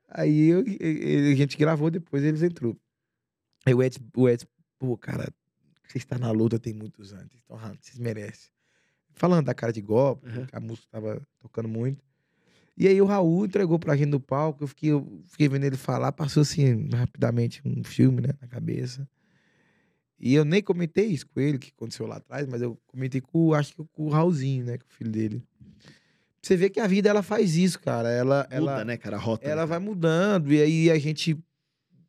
Aí eu- a gente gravou, depois eles entrou. Aí o Ed, o Ed pô, cara, você está na luta tem muitos anos, estão errando, vocês merecem. Falando da cara de golpe, Uhum. que a música tava tocando muito. E aí o Raul entregou pra gente no palco, eu fiquei, eu fiquei vendo ele falar, passou assim, rapidamente, um filme, né, na cabeça. E eu nem comentei isso com ele, que aconteceu lá atrás, mas eu comentei com, acho que com o Raulzinho, né, com o filho dele. Você vê que a vida, ela faz isso, cara. Ela, Muda, ela, né, cara, a rota. ela né, vai mudando. E aí a gente,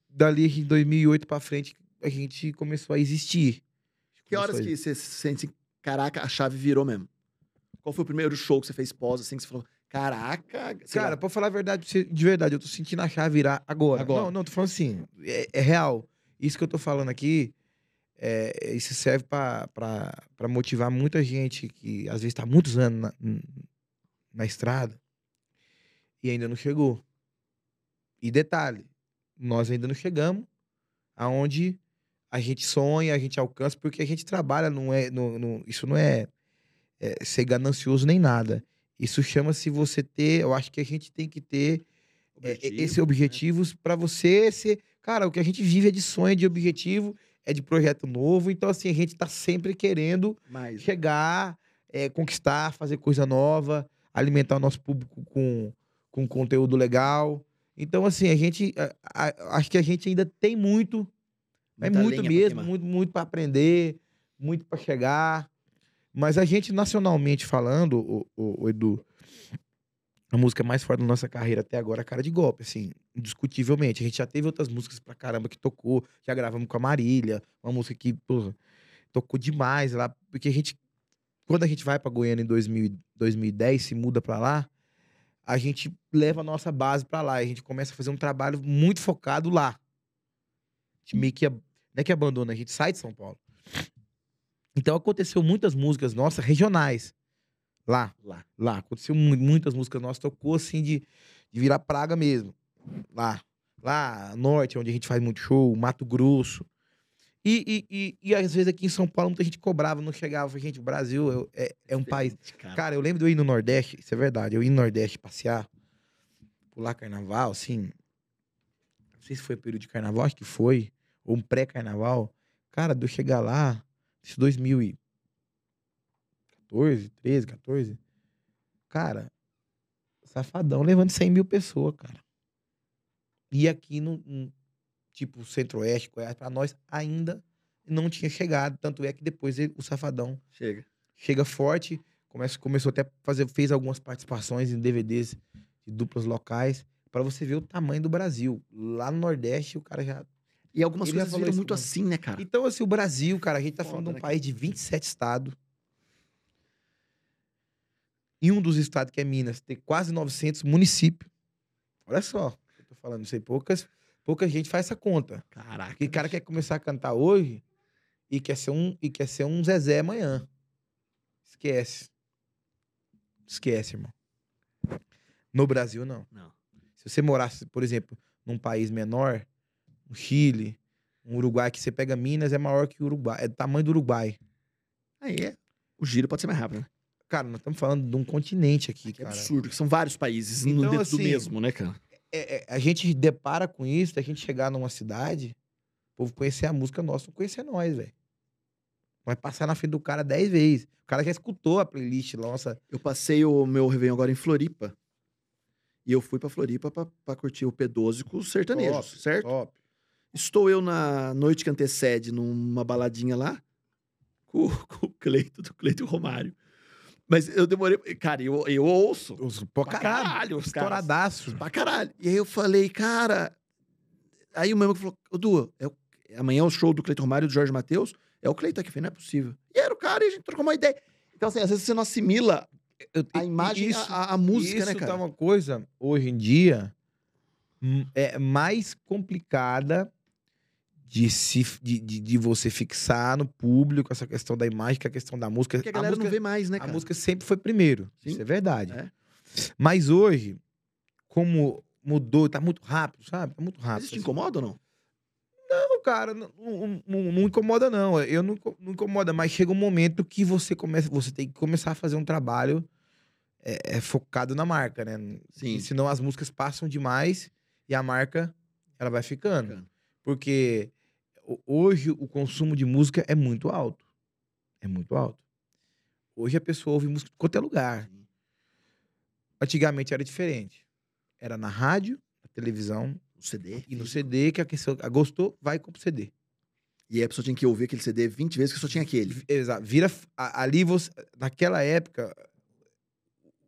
dali em 2008 pra frente, a gente começou a existir. Que horas que você se sente assim, caraca, a chave virou mesmo? Qual foi o primeiro show que você fez pós, assim, que você falou, caraca... Cara, lá, pra falar a verdade, de verdade, eu tô sentindo a chave virar agora. Agora. Não, não, tô falando assim, é, é real. Isso que eu tô falando aqui, é, isso serve pra motivar muita gente que às vezes tá muitos anos na, na estrada e ainda não chegou. E detalhe, nós ainda não chegamos aonde a gente sonha, a gente alcança, porque a gente trabalha, não é, não, não- isso não é, é ser ganancioso nem nada. Isso chama-se você ter, eu acho que a gente tem que ter é, objetivo, esses né? objetivos pra você ser. Cara, o que a gente vive é de sonho, é de objetivo, é de projeto novo. Então, assim, a gente tá sempre querendo Mais. chegar, é, conquistar, fazer coisa nova, alimentar o nosso público com, com conteúdo legal. Então, assim, a gente. a- a- acho que a gente ainda tem muito, é Muita muito lenha pra mesmo, muito, muito para aprender, muito para chegar. Mas a gente, nacionalmente falando, o, o- o Edu, a música mais forte da nossa carreira até agora é Cara de Golpe, assim, indiscutivelmente. A gente já teve outras músicas pra caramba que tocou, já gravamos com a Marília, uma música que, porra, tocou demais lá, porque a gente, quando a gente vai pra Goiânia em 2000, 2010, se muda pra lá, a gente leva a nossa base pra lá, a gente começa a fazer um trabalho muito focado lá. A gente meio que, não é que abandona, a gente sai de São Paulo. Então aconteceu muitas músicas nossas regionais lá, Lá. lá. Aconteceu mu- muitas músicas nossas, tocou assim de, de virar praga mesmo. Lá. Lá, norte, onde a gente faz muito show, Mato Grosso. E, e, e, e às vezes aqui em São Paulo muita gente cobrava, não chegava. Gente, o Brasil é, é, é um país. Cara. Cara, eu lembro de eu ir no Nordeste, isso é verdade. Eu ir no Nordeste passear, pular carnaval, assim. Não sei se foi período de carnaval, acho que foi. Ou um pré-carnaval. Cara, de eu chegar lá, isso 2014, 13, 14. Cara, safadão levando 100 mil pessoas, cara. E aqui no, no- tipo, centro-oeste, Goiás, pra nós ainda não tinha chegado. Tanto é que depois ele- o safadão Chega. chega forte, começa, começou até a fazer, fez algumas participações em DVDs de duplas locais, pra você ver o tamanho do Brasil. Lá no Nordeste, o cara já. E algumas Ele coisas viram muito assim, né, cara? Então, assim, o Brasil, cara, a gente tá falando de Foda, um né, país de 27 estados. Em um dos estados, que é Minas, tem quase 900 municípios. Olha só, eu tô falando isso aí, poucas, pouca gente faz essa conta. Caraca. O cara quer começar a cantar hoje e quer ser um, e quer ser um Zezé amanhã. Esquece. Esquece, irmão. No Brasil, não. Não. Se você morasse, por exemplo, num país menor, um Chile, um Uruguai, que você pega Minas, é maior que o Uruguai. É do tamanho do Uruguai. Aí é. O giro pode ser mais rápido, né? Cara, nós estamos falando de um continente aqui, Que cara. absurdo, que são vários países Então, no dentro assim, do mesmo, né, cara? É, é, a gente depara com isso, a gente chegar numa cidade, o povo conhecer a música nossa, não conhecer nós, velho. Vai passar na frente do cara dez vezes. O cara já escutou a playlist nossa. Eu passei o meu Réveillon agora em Floripa. E eu fui pra Floripa pra, pra curtir o P12 com os sertanejos, Top, certo? Top. Estou eu na noite que antecede, numa baladinha lá, com, com o Cleito, do Cleito Romário. Mas eu demorei. Cara, eu, eu ouço. Os, Pra caralho, caralho, os caras. estouradaço. Pra caralho. E aí eu falei, cara. Aí o meu amigo falou: Ô, Du, é o- amanhã é o show do Cleiton Romário e do Jorge Matheus. É o Cleiton aqui. Eu falei, não é possível. E era o cara e a gente trocou uma ideia. Então, assim, às vezes você não assimila Eu- a imagem, isso, a, a- música, isso né, cara? tá uma coisa, hoje em dia, hum, é mais complicada de, se, de, de, de você fixar no público essa questão da imagem, que é a questão da música. Porque a galera música, não vê mais, né, a cara? música sempre foi primeiro. Sim. Isso é verdade. É. Mas hoje, como mudou, tá muito rápido, sabe? Tá muito rápido. isso te assim. incomoda ou não? Não, cara, não, não- não- não incomoda, não. Eu não, não incomoda, mas chega um momento que você começa, você tem que começar a fazer um trabalho é, é, focado na marca, né? Sim. E senão as músicas passam demais e a marca ela vai ficando. Porque hoje o consumo de música é muito alto. É muito alto. Hoje a pessoa ouve música em qualquer lugar. Sim. Antigamente era diferente. Era na rádio, na televisão O CD. e no CD que a pessoa gostou, vai e compra o CD. E aí a pessoa tinha que ouvir aquele CD 20 vezes que só tinha aquele. Exato. Vira. Ali você. Naquela época.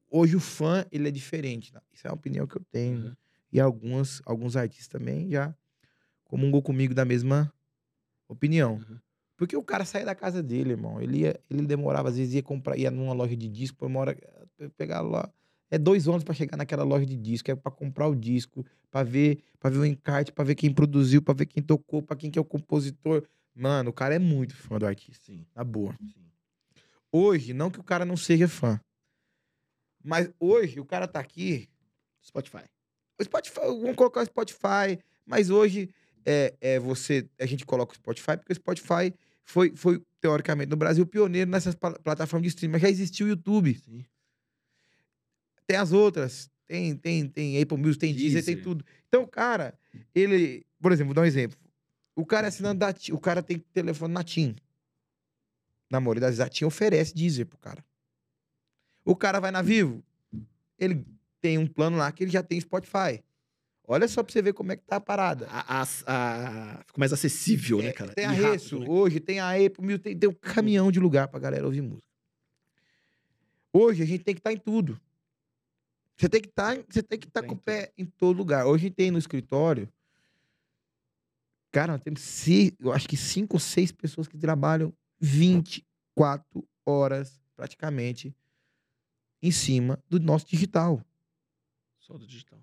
Hoje o fã, ele é diferente. né? Isso é uma opinião que eu tenho. Uhum. E algumas, alguns artistas também já comungou comigo da mesma opinião. Uhum. Porque o cara saía da casa dele, irmão. Ele, ia, ele demorava, às vezes ia comprar, ia numa loja de disco, uma hora, pegar lá. É dois anos pra chegar naquela loja de disco, é pra comprar o disco, pra ver, para ver o encarte, pra ver quem produziu, pra ver quem tocou, pra quem que é o compositor. Mano, o cara é muito fã do artista, Sim, na boa. sim. Hoje, não que o cara não seja fã, mas hoje o cara tá aqui, Spotify. o Spotify, vamos colocar o Spotify, mas hoje é, é você, a gente coloca o Spotify porque o Spotify foi, foi teoricamente no Brasil pioneiro nessas pla- plataformas de streaming, mas já existiu o YouTube, Sim. tem as outras, tem tem tem Apple Music, tem Deezer, tem Deezer. tudo. Então, cara, ele, por exemplo, vou dar um exemplo. O cara é assinando da o cara tem telefone na TIM. Na maioria das vezes a TIM oferece Deezer pro cara. O cara vai na Vivo, ele tem um plano lá que ele já tem Spotify. Olha só pra você ver como é que tá a parada. A, a, a- Ficou mais acessível, né, É, cara? Tem a Resso, né? hoje tem a Apple tem, tem um caminhão de lugar pra galera ouvir música. Hoje a gente tem que estar em tudo. Você tem que que estar Tá em com o tudo. pé em todo lugar. Hoje a gente tem no escritório, cara, nós temos seis, eu acho que cinco ou seis pessoas que trabalham 24 horas praticamente em cima do nosso digital. Só do digital.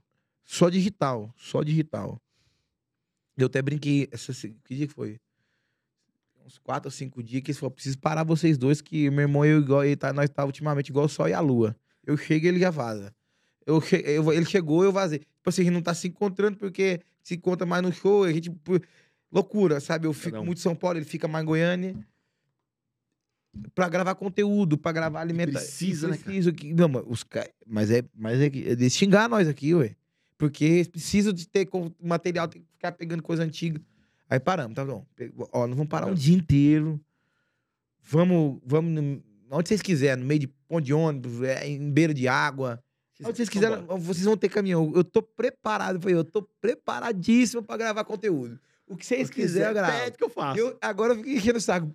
Só digital, só digital. Eu até brinquei, essa, que dia que foi? Uns quatro ou cinco dias que eles falaram, preciso parar vocês dois, que meu irmão e eu, igual, ele tá, nós tá ultimamente igual o sol e a lua. Eu chego e ele já vaza. Eu, che- eu- ele chegou, eu vazei. Tipo assim, a gente não tá se encontrando porque se encontra mais no show, a gente... Loucura, sabe? Eu fico muito em São Paulo, ele fica mais em Goiânia. Pra gravar conteúdo, pra gravar alimentação. precisa, né, cara? Preciso que... Não, mas, os ca- mas é, mas é, que- é de xingar nós aqui, ué. Porque eles precisam de ter material, tem que ficar pegando coisa antiga. Aí paramos, tá bom. Ó, nós vamos parar um dia inteiro. Vamos, vamos no- onde vocês quiserem, no meio de ponte de ônibus, é, em beira de água. Onde vocês quiserem, vocês vão ter caminhão. Eu tô preparado, eu falei, eu tô preparadíssimo pra gravar conteúdo. O que vocês Se quiser, quiserem, eu gravo. Pede que eu faço. Eu, agora eu fico enchendo o saco.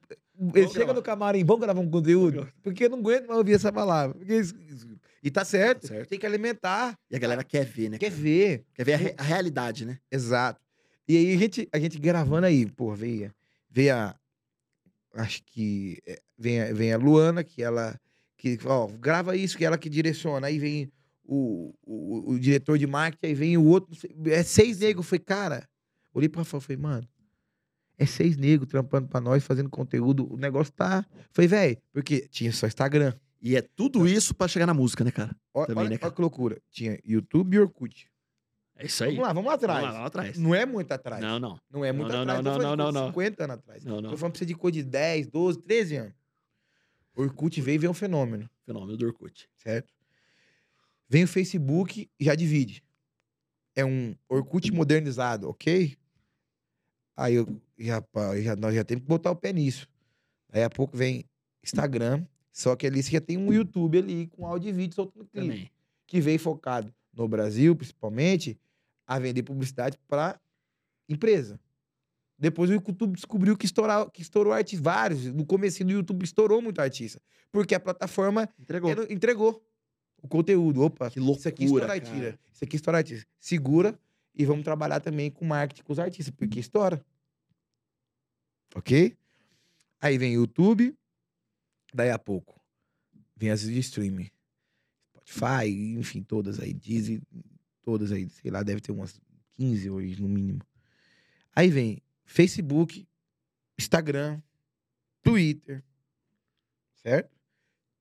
Ele chega gravar. no camarim, vamos gravar um conteúdo? Porque eu não aguento mais ouvir essa palavra. Porque E tá certo, Tá certo. tem que alimentar, E a galera quer ver, né? quer cara? ver. Quer ver a, re- a realidade, né? Exato. E aí a gente, a gente gravando aí, pô, veio, veio a. Acho que. é, Vem a, vem a Luana, que ela. Que, ó, grava isso, que ela que direciona. Aí vem o, o, o diretor de marketing, aí vem o outro. É seis negros. Eu falei, cara. Olhei pra fora, falei, mano. É seis negros trampando pra nós, fazendo conteúdo. O negócio tá. Falei, velho, porque tinha só Instagram. E é tudo isso pra chegar na música, né, cara? Ó, Também, olha, né, olha cara? que loucura. Tinha YouTube e Orkut. É isso aí. Vamos lá, vamos lá atrás. Vamos lá, lá atrás. Não é muito atrás. Não, não. Não é muito não, atrás. não, não, não, não, não. 50 anos atrás. Não, não. Tô falando pra você de coisa de 10, 12, 13 anos. Orkut veio e veio um fenômeno, Fenômeno do Orkut. certo? Vem o Facebook e já divide. É um Orkut modernizado, ok? Aí eu, já, já, nós já temos que botar o pé nisso. Aí a pouco vem Instagram, só que ali você já tem um YouTube ali com áudio e vídeo soltando clipe Também. que veio focado no Brasil, principalmente, a vender publicidade para empresa. Depois o YouTube descobriu que, estourar, que estourou artistas, vários. No começo do YouTube estourou muito artista. Porque a plataforma Entregou. ela entregou o conteúdo. Opa, Que isso aqui loucura, estoura artista. Isso aqui estoura artista. Segura e vamos trabalhar também com marketing com os artistas, porque estoura. Ok? Aí vem YouTube, daí a pouco vem as de streaming. Spotify, enfim, todas aí, Deezer, todas aí, sei lá, deve ter umas 15 hoje no mínimo. Aí vem Facebook, Instagram, Twitter, certo?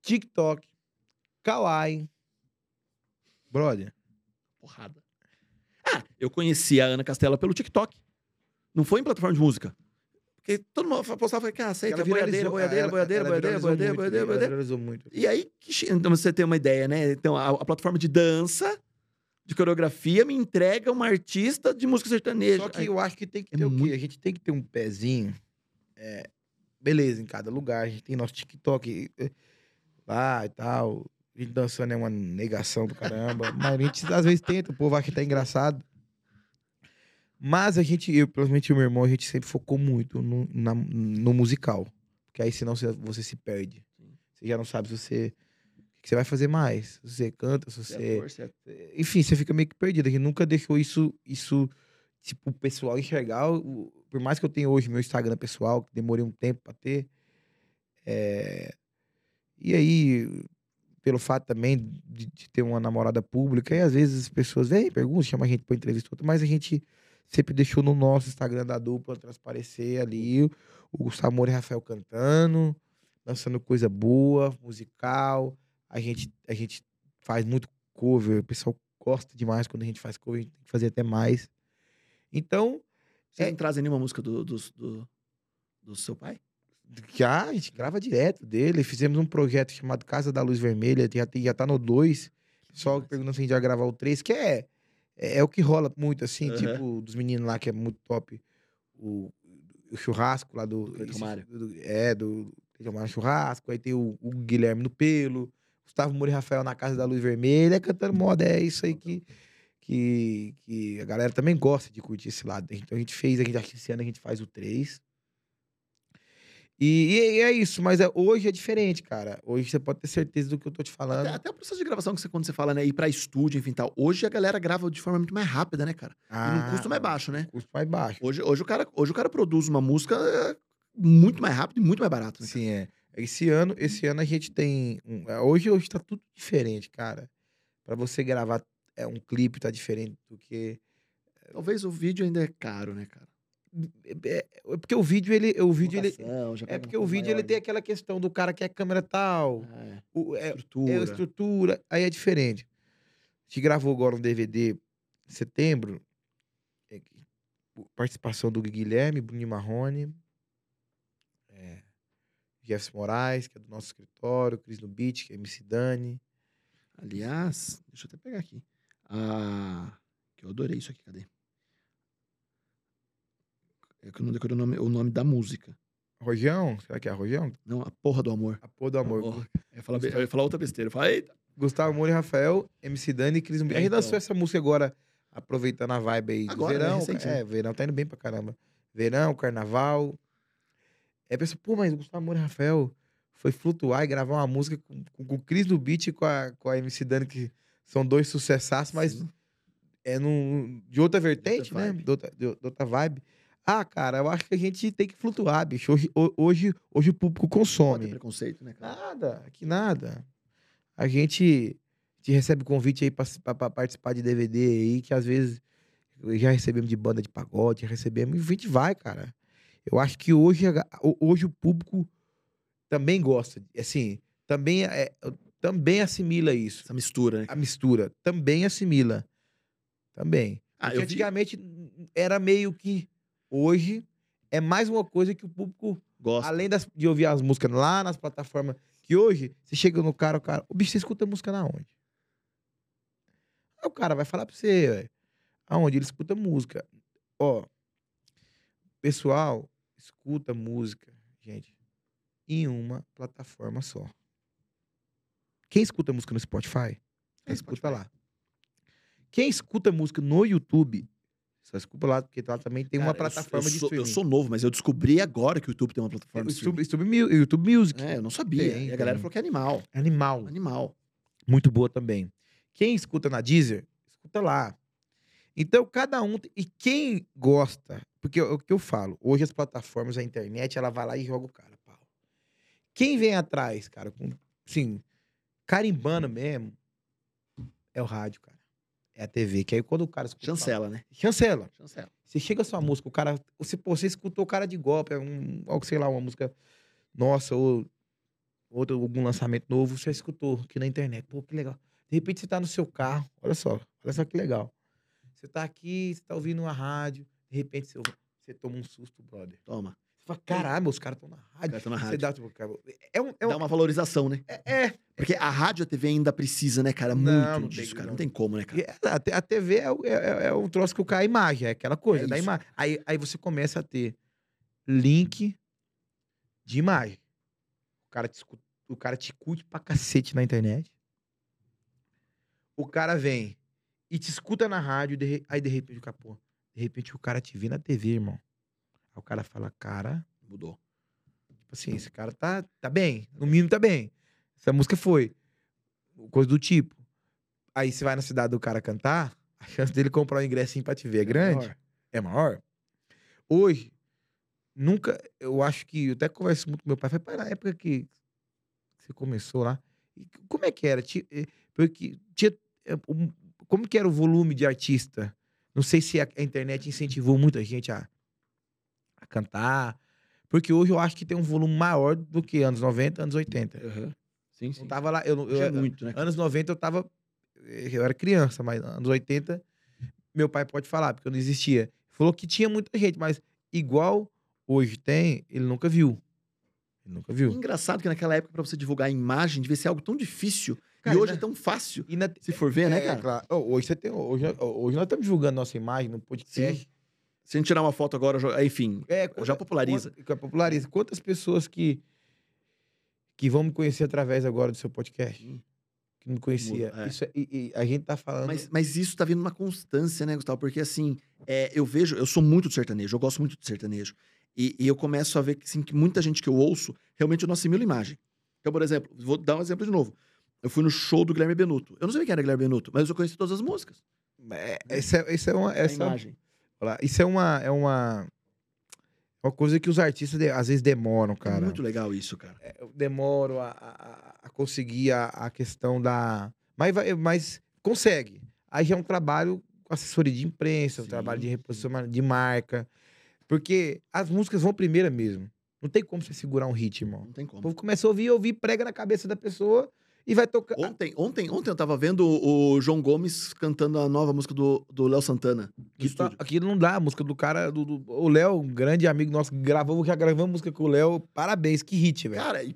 TikTok, Kawaii. Brother, Porrada. Ah, eu conheci a Ana Castela pelo TikTok. Não foi em plataforma de música. Porque todo mundo postava que ah, aceita, ela boiadeira, viralizou- boiadeira, boiadeira, boiadeira, boiadeira, boiadeira, boiadeira. muito. E aí, então você ter uma ideia, né? Então, a, a plataforma de dança, de coreografia, me entrega uma artista de música sertaneja. Só que Aí- eu acho que tem que é ter o quê? muito- A gente tem que ter um pezinho. é, beleza, em cada lugar. A gente tem nosso TikTok eh, lá e tal. A gente dançando é uma negação do caramba. mas a gente às vezes tenta, o povo acha que tá engraçado. Mas a gente, eu, principalmente o meu irmão, a gente sempre focou muito no, na- no musical. Porque aí senão você, você se perde. Você já não sabe se você. O que você vai fazer mais? Se você canta, se Você é é- enfim, você fica meio que perdido. A gente nunca deixou isso, isso tipo, o pessoal enxergar. Por mais que eu tenha hoje meu Instagram pessoal, que demorei um tempo pra ter. é, E aí, pelo fato também de, de ter uma namorada pública, e às vezes as pessoas vêm, perguntam, chamam a gente pra entrevista, mas a gente sempre deixou no nosso Instagram da dupla transparecer ali o Gustavo Moura e Rafael cantando, dançando coisa boa, musical. A gente, a gente faz muito cover, o pessoal gosta demais quando a gente faz cover, a gente tem que fazer até mais. Então, Vocês É- não trazem nenhuma música do, do, do, do seu pai? já a gente grava direto dele. Fizemos um projeto chamado Casa da Luz Vermelha, já, tem, já tá no 2. Só perguntando se a gente vai gravar o 3, que é, é, é o que rola muito, assim, Aham. tipo, dos meninos lá, que é muito top. O, o churrasco lá do. Esse- do- é, do Mário Churrasco. Aí tem o, o Guilherme no Pelo. Gustavo Moura e Rafael na Casa da Luz Vermelha, cantando moda. É isso aí que, que, que a galera também gosta de curtir esse lado. Então a gente fez, a gente, esse ano a gente faz o 3. E, e é isso, mas é- hoje é diferente, cara. Hoje você pode ter certeza do que eu tô te falando. Até, até o processo de gravação que você, quando você fala, né, ir pra estúdio, enfim, tal. Hoje a galera grava de forma muito mais rápida, né, cara? E num custo mais baixo, né? Custo mais baixo. Hoje, hoje, o cara, hoje o cara produz uma música é, muito mais rápido e muito mais barato. Né? Sim, é. Esse ano, esse ano a gente tem. um- é, hoje, hoje tá tudo diferente, cara. Pra você gravar é, um clipe tá diferente do que. Talvez o vídeo ainda é caro, né, cara? É, é porque o vídeo, ele. O vídeo, ele é porque o vídeo ele maior, tem aquela questão do cara que é câmera tal. né? o- É, é, estrutura. é a estrutura. Aí é diferente. A gente gravou agora um DVD em setembro. é, participação do Guilherme, Bruno Marrone. É, Jefferson Moraes, que é do nosso escritório. Cris no Beat, que é MC Dani. Aliás, deixa eu até pegar aqui. Ah, que eu adorei isso aqui, cadê? É que eu não decorei o nome, o nome da música. Rojão, será que é Rojão? Não, a porra do amor. A Pôr do Amor. Porra. Eu ia falar, eu ia falar outra besteira. Eu falei, eita. Gustavo Moura e Rafael, MC Dani e Cris no Beat. A gente Então. lançou essa música agora, aproveitando a vibe aí do Agora, né? verão. Recente, né? é, verão tá indo bem pra caramba. Verão, carnaval. É, pessoal, pô, mas o Gustavo Moura e Rafael foi flutuar e gravar uma música com, com, com o Cris no Beat e com a, com a MC Dani, que são dois sucessaços, mas Sim. é num, de outra vertente, né? vibe. De outra, de, de outra vibe. Ah, cara, eu acho que a gente tem que flutuar, bicho. Hoje, ho- hoje, hoje o público consome. preconceito, né, cara? Nada, que nada. A gente, gente recebe convite aí pra participar de DVD aí, que às vezes já recebemos de banda de pagode, já recebemos, e a gente vai, cara. Eu acho que hoje, hoje o público também gosta, assim, também, é, também assimila isso. Essa mistura, né? A mistura, também assimila. Também. Ah, Porque eu vi, antigamente era meio que. Hoje é mais uma coisa que o público gosto. Além das- de ouvir as músicas lá nas plataformas, que hoje, você chega no cara, o cara, o bicho, você escuta música na onde? Aí o cara vai falar pra você, ué, aonde ele escuta música. Ó, pessoal, escuta música, gente, em uma plataforma só. Quem escuta música no Spotify, É escuta Spotify. lá. Quem escuta música no YouTube, só escuta lá, porque lá também tem uma Cara, eu- plataforma eu, de sou, streaming. Eu sou novo, mas eu descobri agora que o YouTube tem uma plataforma o de streaming. YouTube, YouTube, Mu- YouTube Music. É, eu não sabia. Tem, e a galera tem. falou que é animal. Animal. Animal. muito boa também. Quem escuta na Deezer, escuta lá. Então, cada um. E quem gosta, porque é o que eu falo, hoje as plataformas, a internet, ela vai lá e joga o cara, pau. Quem vem atrás, cara, com, assim, carimbando mesmo, é o rádio, cara. É a TV. Que aí quando o cara escuta. Chancela, né? Chancela. Chancela. Você chega a sua música, o cara. Você, pô, você escutou o cara de golpe, é um, algo, sei lá, uma música nossa, ou outro, algum lançamento novo, você escutou aqui na internet. Pô, que legal. De repente você tá no seu carro, olha só, olha só que legal. Você tá aqui, você tá ouvindo uma rádio, de repente você, você toma um susto, brother. Toma. Fala, caralho, os caras estão na Os rádio. caras tão na rádio. dá, tipo, cara, é um. É, um, Dá uma valorização, né? é, é, Porque a rádio e a TV ainda precisa, né, cara? Não, Muito não disso, tem- cara. Não não. tem como, né, cara? E A, a TV é, o- é, é, é um troço que o cara a imagem, é aquela coisa É da imagem. Aí, aí você começa a ter link de imagem. O cara te, o cara te curte pra cacete na internet. O cara vem e te escuta na rádio, aí de repente o cara, pô, de repente o cara te vê na TV, irmão. Aí o cara fala, cara, Mudou. Tipo assim, esse cara tá, tá bem. No mínimo tá bem. Essa música foi. Coisa do tipo. Aí você vai na cidade do cara cantar, a chance dele comprar um ingressinho pra te ver é grande. maior. É maior. Hoje, nunca. Eu acho que. Eu até converso muito com meu pai. Falei, pai, na época que você começou lá, como é que era? Ti- eh, Porque tinha. eh, Como que era o volume de artista? Não sei se a a internet incentivou muita gente a, a cantar. Porque hoje eu acho que tem um volume maior do que anos 90, anos 80. Aham. Sim, sim. Não tava lá. Eu, não- eu, é muito, né? Anos 90 eu tava. Eu era criança, mas anos 80, meu pai pode falar, porque eu não existia. Falou que tinha muita gente, mas igual hoje tem, ele nunca viu. Ele nunca viu. Engraçado que naquela época, pra você divulgar a imagem, devia ser algo tão difícil. Cara, e hoje né? é tão fácil. E na, Se for ver, né, é, cara? claro. Ô, Hoje, você tem, hoje, hoje nós estamos divulgando nossa imagem no podcast. Se a gente tirar uma foto agora, enfim, É, já populariza. populariza. Quantas pessoas que, que vão me conhecer através agora do seu podcast? Hum. Que não conhecia. É. Isso é- e, e a gente tá falando. Mas, mas isso tá vindo uma constância, né, Gustavo? Porque assim, é, eu vejo, eu sou muito de sertanejo, eu gosto muito de sertanejo. E, e eu começo a ver que, assim, que muita gente que eu ouço, realmente eu não assimilo imagem. Então, por exemplo, vou dar um exemplo de novo. Eu fui no show do Guilherme Benuto. Eu não sabia quem era Guilherme Benuto, mas eu conheci todas as músicas. É, essa, é- essa é uma. a Essa, imagem. Isso é uma, é uma, uma coisa que os artistas de- às vezes demoram, É cara. muito legal isso, cara. É, eu demoro a, a- a conseguir a, a questão da. Mas, vai- mas consegue. Aí já é um trabalho com assessoria de imprensa, um Sim, trabalho de reposicionamento de marca. Porque as músicas vão primeira mesmo. Não tem como você segurar um hit, irmão. Não tem O como. povo começa a ouvir, ouvir, prega na cabeça da pessoa e vai tocar. Ontem, ontem, ontem eu tava vendo o João Gomes cantando a nova música do do Léo Santana. Que Isso tá- aqui não dá, a música do cara, do, do- o Léo, um grande amigo nosso, gravou, já gravamos música com o Léo, parabéns, que hit, velho. Cara, e-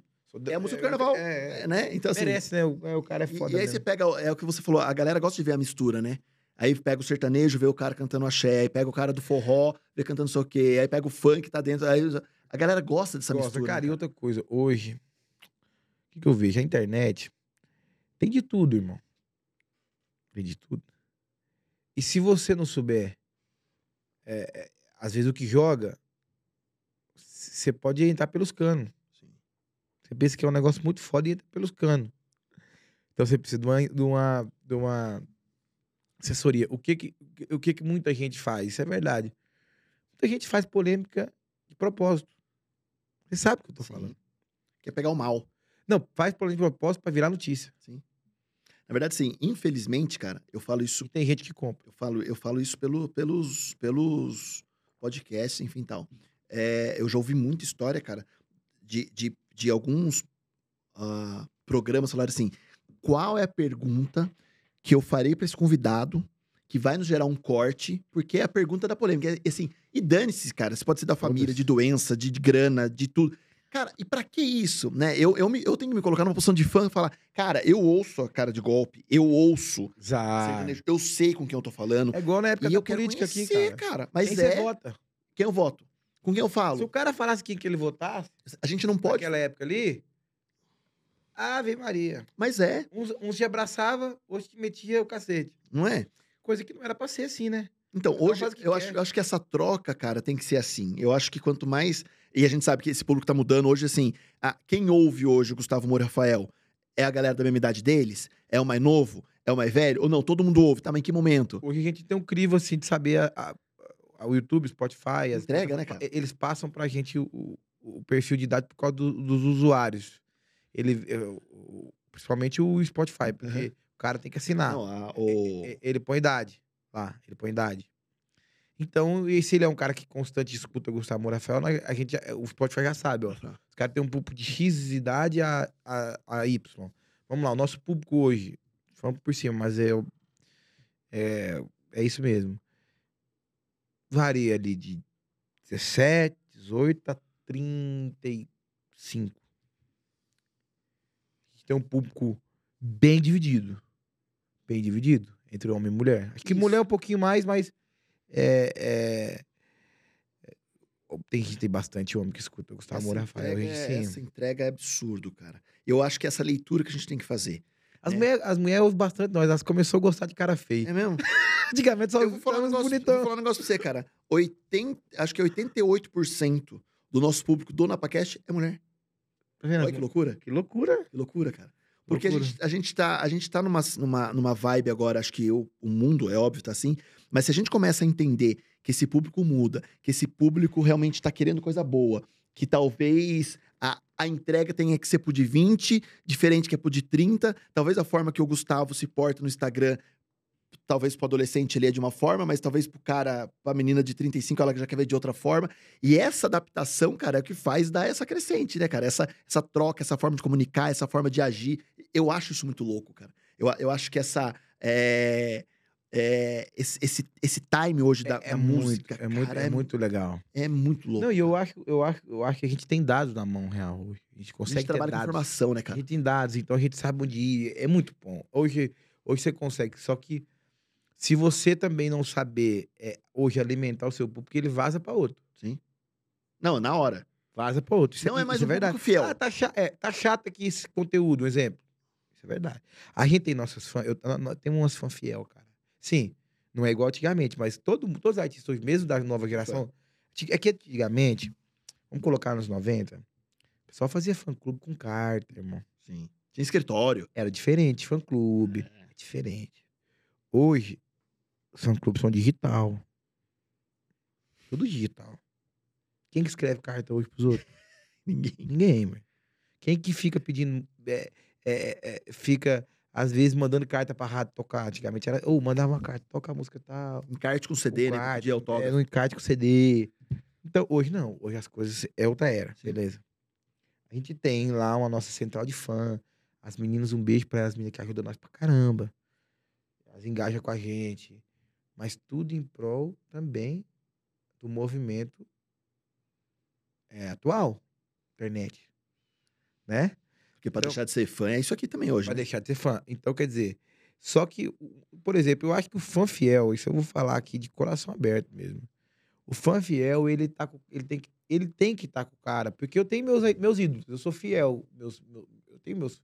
é a música do carnaval. É, é, né? Então, assim, merece, né? O, é, o cara é E- foda E, aí mesmo. você pega, é o que você falou, a galera gosta de ver a mistura, né? Aí pega o sertanejo, vê o cara cantando axé, aí pega o cara do forró, vê cantando não sei o quê, aí pega o funk, tá dentro, aí a galera gosta dessa Gosta, mistura. cara, né, e outra coisa, hoje, o que, que eu vejo? A internet tem de tudo, irmão. Tem de tudo. E se você não souber, é, é, às vezes o que joga, você pode entrar pelos canos. Sim. Você pensa que é um negócio muito foda e entra pelos canos. Então você precisa de uma, de uma, de uma assessoria. O que que, o que que muita gente faz? Isso é verdade. Muita gente faz polêmica de propósito. Você sabe o que eu tô Sim. falando. Quer pegar o mal. Não, faz polêmica de propósito pra virar notícia. Na verdade, sim, infelizmente, cara, eu falo isso, E tem gente que compra. eu falo, eu falo isso pelo, pelos, pelos podcasts, enfim tal. É, eu já ouvi muita história, cara, de, de, de alguns ah, programas falar assim: qual é a pergunta que eu farei para esse convidado que vai nos gerar um corte, porque é a pergunta da polêmica. E assim, e dane-se, cara, você pode ser da família, de doença, de, de grana, de tudo. Cara, e pra que isso, né? Eu, eu, me- eu tenho que me colocar numa posição de fã e falar, cara, eu ouço a cara de golpe, eu ouço sertanejo, eu sei com quem eu tô falando. É igual na época e da eu política aqui, conhecer, cara. Mas Quem é você vota? quem eu voto. Com quem eu Se falo. o cara falasse quem que ele votasse, A gente não pode. naquela época ali, Ave Maria. Mas é, Uns, uns te abraçava, outros te metia o cacete. não é? Coisa que não era pra ser assim, né? Então, hoje, eu quer. acho, eu acho que essa troca, cara, tem que ser assim. Eu acho que quanto mais. E a gente sabe que esse público tá mudando hoje, assim. ah, quem ouve hoje o Gustavo Moura e Rafael é a galera da mesma idade deles? É o mais novo? É o mais velho? Ou não? Todo mundo ouve, tá? Mas em que momento? Hoje a gente tem um crivo, assim, de saber a, a- a- o YouTube, Spotify... as- Entrega, né, cara? Eles passam pra gente o, o perfil de idade por causa do- dos usuários. Ele, é, o- o- principalmente o Spotify, porque Uhum. cara tem que assinar. Não, a- o... E- Ele põe idade lá, ele põe idade. Então, e se ele é um cara que constante escuta Gustavo Moura Rafael, nós- a gente, já- o Spotify já sabe, ó. Os caras têm um público de X idade a, a, a Y. Vamos lá, o nosso público hoje, falando por cima, mas é, é, é isso mesmo. Varia ali de 17, 18 a 35. A gente tem um público bem dividido. Bem dividido entre homem e mulher. Acho que Isso. mulher é um pouquinho mais, mas é, é, tem gente tem bastante homem que escuta Gustavo essa Moura Rafael. é, sim. essa entrega é absurdo, cara. Eu acho que essa leitura que a gente tem que fazer. As É. mulheres as mulher ouvem bastante nós, elas começou a gostar de cara feio. É mesmo? Antigamente só eu vou falar, um negócio, bonitão. vou falar um negócio pra você, cara. 80, acho que 88% do nosso público do NapaCast é mulher. Tá vendo? Olha que loucura. Que loucura. Que loucura, cara. Porque a Loucura. gente, a gente tá, a gente tá numa, numa, numa vibe agora, acho que eu, o mundo, é óbvio, tá assim. Mas se a gente começa a entender que esse público muda, que esse público realmente tá querendo coisa boa, que talvez a, a entrega tenha que ser pro de 20, diferente que é pro de 30, talvez a forma que o Gustavo se porta no Instagram, talvez pro adolescente ele é de uma forma, mas talvez pro cara, pra menina de 35, ela já quer ver de outra forma. E essa adaptação, cara, é o que faz dar essa crescente, né, cara? Essa, essa troca, essa forma de comunicar, essa forma de agir. Eu acho isso muito louco, cara. Eu, eu acho que essa. é, é, esse, esse, esse time hoje da, é, da muito, música, é muito, cara, é muito legal. é muito louco. Não, e eu acho, eu acho, eu acho que a gente tem dados na mão real hoje. A gente a consegue gente ter trabalha com dados. informação, né, A cara? gente tem dados, então a gente sabe onde ir. É muito bom. Hoje, hoje você consegue. Só que se você também não saber é, hoje alimentar o seu público, ele vaza pra outro. Não, na hora. Vaza pra outro. Isso Não é mais isso um verdade. público fiel. Ah, tá, cha é, tá chato aqui esse conteúdo, um exemplo. Isso é verdade. A gente tem nossas fãs. Eu, nó- nó- temos umas fãs fiel, cara. Sim, não é igual antigamente, mas todo, todos os artistas hoje, mesmo da nova geração. É que antigamente, vamos colocar nos 90, o pessoal fazia fã-clube com carta, irmão. Sim. Tinha escritório. Era diferente, fã-clube. É diferente. Hoje, os fã-clubes são digital. Tudo digital. Quem que escreve carta hoje pros outros? Ninguém. Ninguém, mano. Quem que fica pedindo. é, é, é, fica, às vezes, mandando carta pra rádio tocar. Antigamente era. Ou mandava uma carta, toca a música tal. Encarte com CD, né? De autógrafo. É, no encarte com CD. Então, hoje não. Hoje as coisas é outra era. Beleza. A gente tem lá uma nossa central de fã. As meninas, um beijo para as meninas que ajudam nós pra caramba. Elas engajam com a gente. Mas tudo em prol também do movimento é, atual. Internet. Né? Porque pra Então- deixar de ser fã é isso aqui também hoje. Pra né? deixar de ser fã. Então, quer dizer, só que, por exemplo, eu acho que o fã fiel, isso eu vou falar aqui de coração aberto mesmo. O fã fiel, ele, tá ele tem que ele tem que estar com o cara, porque eu tenho meus, meus ídolos, eu sou fiel, meus, meu- eu tenho meus.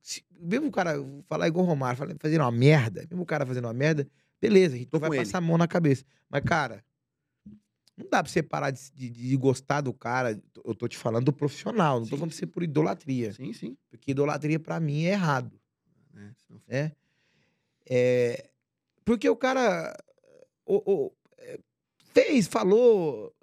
se- mesmo o cara falar igual o Romário, fazendo uma merda, mesmo o cara fazendo uma merda, beleza, a gente Tô vai com ele. passar a mão na cabeça. Mas, cara, não dá pra você parar de, de- de gostar do cara. Eu tô te falando do profissional, não tô Sim. falando pra você por idolatria. Sim, sim. Porque idolatria pra mim é errado, É, né? É, porque o cara o- o- é, fez, falou,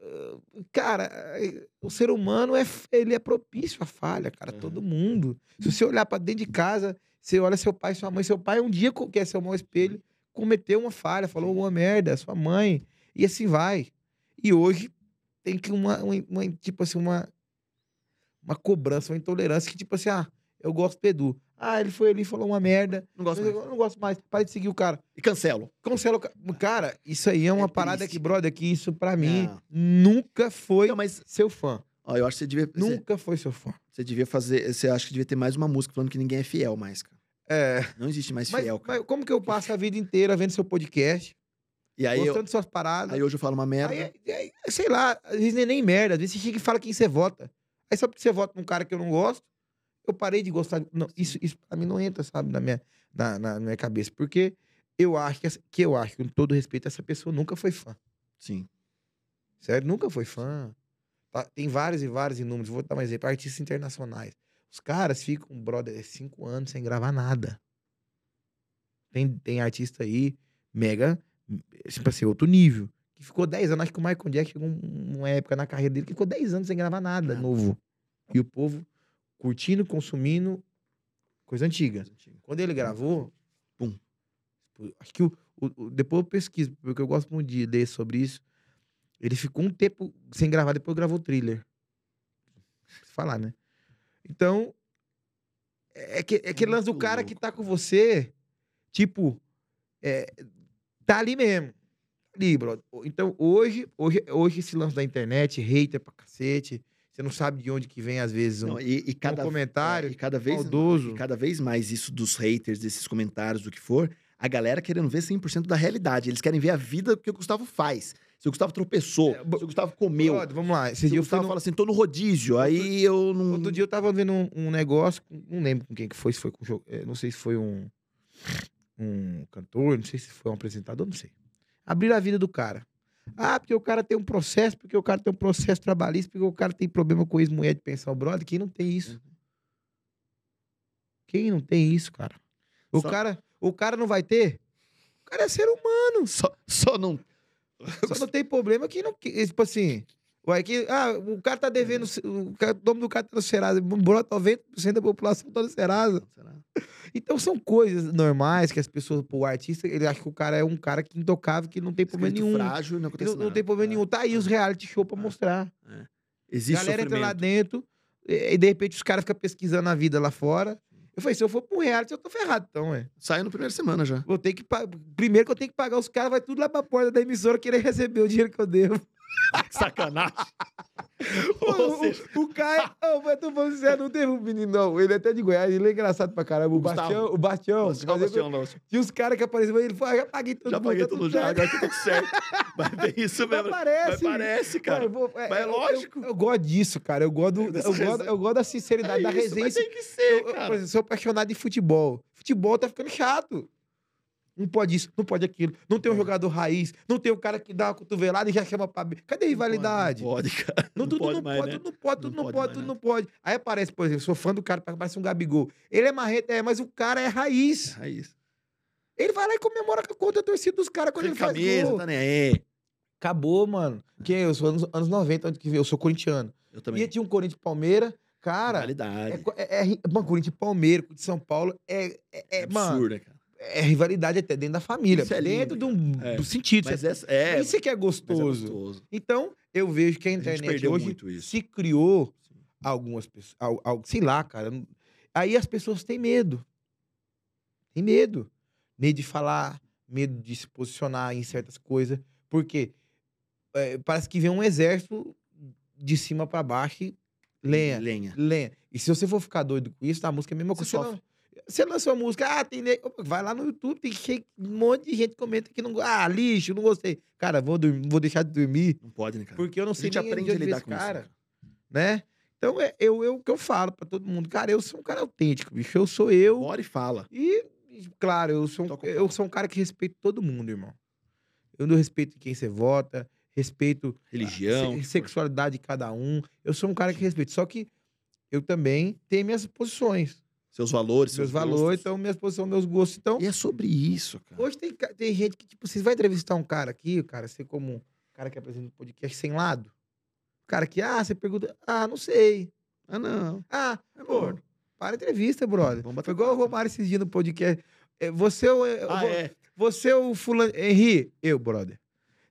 cara, eh, o ser humano é ele é propício à falha, cara, todo mundo. Se você olhar pra dentro de casa, você olha seu pai, sua mãe, seu pai um dia quer ser o mau espelho, cometeu uma falha, falou uma merda, sua mãe, e assim vai. E hoje tem que uma, uma, uma- tipo assim, uma uma cobrança, uma intolerância que tipo assim, ah, eu gosto do Edu. Ah, ele foi ali e falou uma merda. Não gosto mais. eu não gosto mais. Para de seguir o cara. E cancelo. Cancela o cara. Cara, isso aí é uma É parada triste. que, brother, que isso pra mim Não. nunca foi Não, mas seu fã. ó, eu acho que você devia. Você, Nunca foi seu fã. você devia fazer. Você acha que devia ter mais uma música falando que ninguém é fiel mais, cara. É. Não existe mais Mas, fiel, cara. mas como que eu passo a vida inteira vendo seu podcast, e aí, eu, gostando de suas paradas? aí hoje eu falo uma merda. Aí, aí, sei lá, às vezes nem, nem merda. Às vezes você chega e fala quem você vota. Aí só porque você vota num cara que eu não gosto, eu parei de gostar. Não, isso, isso pra mim não entra, sabe, na minha, na, na- minha cabeça. Porque eu acho que, que eu acho que, com todo respeito, essa pessoa nunca foi fã. Sim. Sério, nunca foi fã. Tá, Tem vários e vários inúmeros. Vou dar um exemplo. Artistas internacionais. Os caras ficam, brother, cinco anos sem gravar nada. Tem, tem artista aí, mega, tipo assim, outro nível. Que ficou 10 anos. Acho que o Michael Jackson chegou um- uma época na carreira dele que ficou 10 anos sem gravar nada novo. E o povo curtindo, consumindo Coisa antiga. Quando ele gravou, pum. Acho que o, o- depois eu pesquiso, porque eu gosto muito de ler sobre isso. Ele ficou um tempo sem gravar, depois gravou o thriller. Se falar, né? Então, é, que, é aquele lance do cara que tá com você, tipo, é, tá ali mesmo. Ali, brother. Então, hoje, hoje, hoje esse lance da internet, hater pra cacete, você não sabe de onde que vem, às vezes, um, Não, e, e cada comentário é, e cada vez maldoso. e cada vez mais isso dos haters, desses comentários, do que for, a galera querendo ver 100% da realidade. Eles querem ver a vida que o Gustavo faz. Se o Gustavo tropeçou, É, se o Gustavo comeu. Brother, vamos lá. Esse Se dia o Gustavo no- fala assim, tô no rodízio, aí eu não... Outro dia eu tava vendo um, um negócio, não lembro com quem que foi, se foi com o jogo, eh, não sei se foi um, um cantor, não sei se foi um apresentador, não sei. Abriram a vida do cara. Ah, porque o cara tem um processo, porque o cara tem um processo trabalhista, porque o cara tem problema com ex-mulher de pensão. Brother, quem não tem isso? Quem não tem isso, cara? O, Só- cara, o cara não vai ter? O cara é ser humano. Só, só não... Só não tem problema que não. Que, tipo assim. Ué, que, ah, o cara tá devendo. O, cara- o nome do cara tá no Serasa. Brota 90% da população tá no Serasa. Então são coisas normais que as pessoas, pô, o artista, ele acha que o cara é um cara que intocável, que não tem problema nenhum. frágil, não acontece não, não nada. tem problema É. nenhum. Tá aí os reality show pra É. mostrar. Existe galera entra lá sofrimento. dentro e, de repente os caras ficam pesquisando a vida lá fora. Eu falei, se eu for um reality, eu tô ferrado, então, ué. Saiu na primeira semana já. Vou ter que. Primeiro que eu tenho que pagar os caras, vai tudo lá pra porta da emissora querer receber o dinheiro que eu devo. Sacanagem. O, seja, o Caio, ô, mas tô falando sério, não teve um menino, não. Ele é até de Goiás, ele é engraçado pra caramba. O, O Gustavo. Bastião, o Bastião. Fazia- Bastião, não. Tinha os caras que apareciam, ele falou, ah, já paguei tudo. Já paguei tudo já, certo. agora tá tudo certo. Mas é isso Mas mesmo. parece. Mas parece, cara. eu vou- Mas é eu- lógico. Eu, eu gosto disso, cara. Eu gosto, Dessa eu gosto, eu gosto da sinceridade, É da isso, resenha. Mas tem que Eu- ser, eu, por cara. exemplo, sou apaixonado de futebol. Futebol tá ficando chato. Não pode isso, não pode aquilo. Não tem um É. jogador raiz, não tem um cara que dá uma cotovelada e já chama pra. Cadê a rivalidade? Não pode, cara. Não, Não tudo pode não mais, pode, né? tudo não pode, tudo Não não pode pode, mais tudo nada. não pode. Aí aparece, por exemplo, sou fã do cara, parece um Gabigol. Ele é marreta, é, mas o cara é raiz. Raiz. Ele vai lá e comemora contra a torcida dos caras quando ele faz camisa, gol. tá nem aí. Acabou, mano. Que eu sou anos, anos 90, onde que veio? Eu sou corintiano. Eu também. E tinha um Corinthians e Palmeiras, cara. É, Rivalidade. co- é, é, mano, Corinthians e Palmeiras, de São Paulo, é, é, é, mano, absurda, cara. É rivalidade até dentro da família. Isso é dentro lindo, de um, É. do sentido. Mas Isso essa é. Isso que é é gostoso. gostoso. Então, eu vejo que a A internet perdeu hoje se criou algumas pessoas, al- al- sei lá, cara. Aí as pessoas têm medo. Tem medo. Medo de falar, medo de se posicionar em certas coisas. Porque é, parece que vem um exército de cima pra baixo e lenha, Lenha. lenha. E se você for ficar doido com isso, a música é a mesma Você coisa. Você, não- você lançou a música, ah, tem vai lá no YouTube, tem cheio- um monte de gente comenta que não Ah, lixo, não gostei. Cara, vou, dormir, vou deixar de dormir, Não pode, né, cara? porque eu não a sei gente nem aprende de a lidar com isso. cara né, cara. né? Então, é eu, eu, o que eu falo pra todo mundo, cara, eu sou um cara autêntico, bicho. Eu sou eu. Bora e fala. E, claro, eu sou, um, eu sou um cara que respeito todo mundo, irmão. Eu não respeito quem você vota, respeito Religião. se- sexualidade de cada um. Eu sou um cara que respeito. Só que eu também tenho minhas posições, Seus valores, seus valores, gostos. então minhas posições, meus gostos. Então, E é sobre isso, cara. hoje tem, tem gente que, tipo, você vai entrevistar um cara aqui, cara, você como um cara que apresenta um podcast sem lado. Cara que, ah, você pergunta, ah, não sei. Ah, não. Ah, É bom. para a entrevista, brother. Vamos Foi igual o. Romário esses dias no podcast. É, Você é o. é, Ah, é. Você é o fulano. Henri, eu, brother.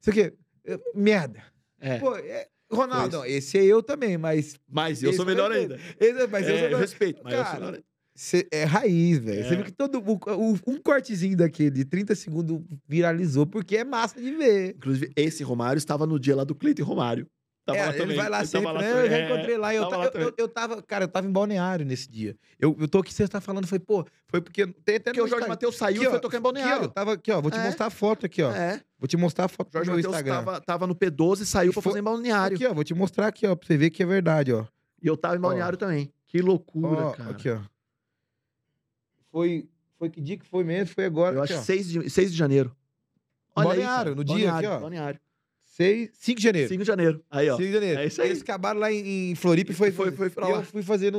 Isso aqui. é, Merda. É. Pô, é, Ronaldo, não, esse é eu também, mas. Mas eu sou melhor vai- ainda. Esse, mas eu É, sou eu respeito, mas eu sou Cara, melhor ainda. Cê- é raiz, velho. Você É. viu que todo. o- o- um cortezinho daquele de 30 segundos viralizou, porque é massa de ver. Inclusive, esse Romário estava no dia lá do Cleiton Romário. Tava É, lá ele também. vai lá Ele sempre, né? Eu já É, encontrei lá. Eu, tava eu, eu, eu tava, cara, eu tava em balneário nesse dia. Eu, eu tô aqui, você tá falando, foi, pô, foi porque. Tem até Porque o Jorge. Matheus saiu e ó, foi tocar em Aqui, ó, Balneário. eu tava aqui, ó. Vou te É. mostrar a foto aqui, ó. É. Vou te mostrar a foto Jorge do meu Matheus Instagram. tava, tava no P12 e saiu pra Foi- fazer em Balneário. Aqui, ó. Vou te mostrar aqui, ó. Pra você ver que é verdade, ó. E eu tava em Balneário também. Que loucura, Ó, cara. aqui, ó. Foi, foi que dia que foi mesmo? Foi agora. Eu aqui, acho ó. 6 de, 6 de janeiro. Balneário, cara. no dia aqui, Balneário, ó. Balneário. Seis- 5 de janeiro. 5 de janeiro. Aí, ó. 5 de janeiro. É isso aí. Eles acabaram lá em, em Floripa e foi, Foi- foi pra lá. eu fui fazendo.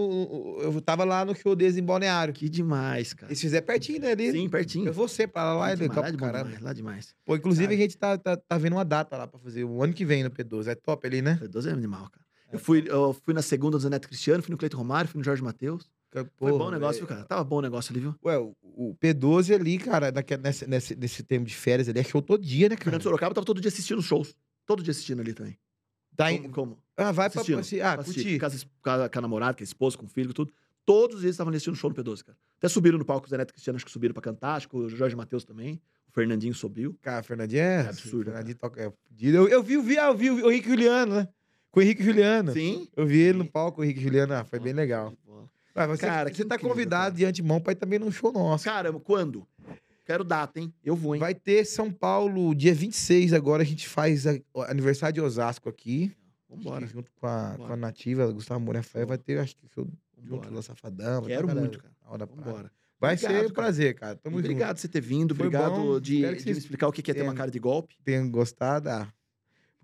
Eu tava lá no deles em Balneário. Que demais, cara. Eles fizeram pertinho, né? Ali. Sim, pertinho. Eu vou ser pra lá, é demais, legal lá pra de bom caramba. demais, lá demais. Pô, inclusive a gente tá, tá, tá vendo uma data lá pra fazer o ano que vem no P12. É top ali, né? P12 é animal, cara. Eu fui, eu fui na segunda do Zé Neto Cristiano, fui no Cleiton Romário, fui no Jorge Matheus. Foi Porra, bom o negócio, é- viu, cara? Tava bom o negócio ali, viu? Ué, o, o P12 ali, cara, naquele, nesse, nesse, nesse tempo de férias ali, é show todo dia, né, cara? Fernando Sorocaba tava todo dia assistindo shows. Todo dia assistindo ali também. Tá em- Como? como? Ah, vai Assistindo, pra, se- ah, curtir. Com, a, com a namorada, com a esposa, com o filho, tudo. Todos eles estavam assistindo o show no P12, cara. Até subiram no palco o Zé Neto Cristiano, acho que subiram pra cantar. Acho que o Jorge Matheus também. O Fernandinho subiu. Cara, Fernandinho é, É absurdo, O Fernandinho toca, é. Eu, eu vi, eu vi, ah, eu vi o Henrique Juliano, né? Com o Henrique Juliano. Sim. Eu vi ele no palco, o Henrique Juliano, ah, foi bem legal. Mas você, Cara, você tá incrível, convidado cara. de antemão pra ir também num show nosso. Caramba, quando? Quero data, hein? Eu vou, hein? Vai ter São Paulo, dia 26 agora, a gente faz a- aniversário de Osasco aqui. Vambora. Junto com a, com Vambora. a Nativa, Gustavo Moura Faia, vai ter, acho que show junto Vambora. da Safadão. Quero galera muito, cara. hora. Vambora. Vai Obrigado, ser um prazer, cara. Tamo junto. obrigado por você ter vindo. Foi Obrigado bom. de, de me explicar o que é ter uma cara de golpe. Tenham gostado. Ah,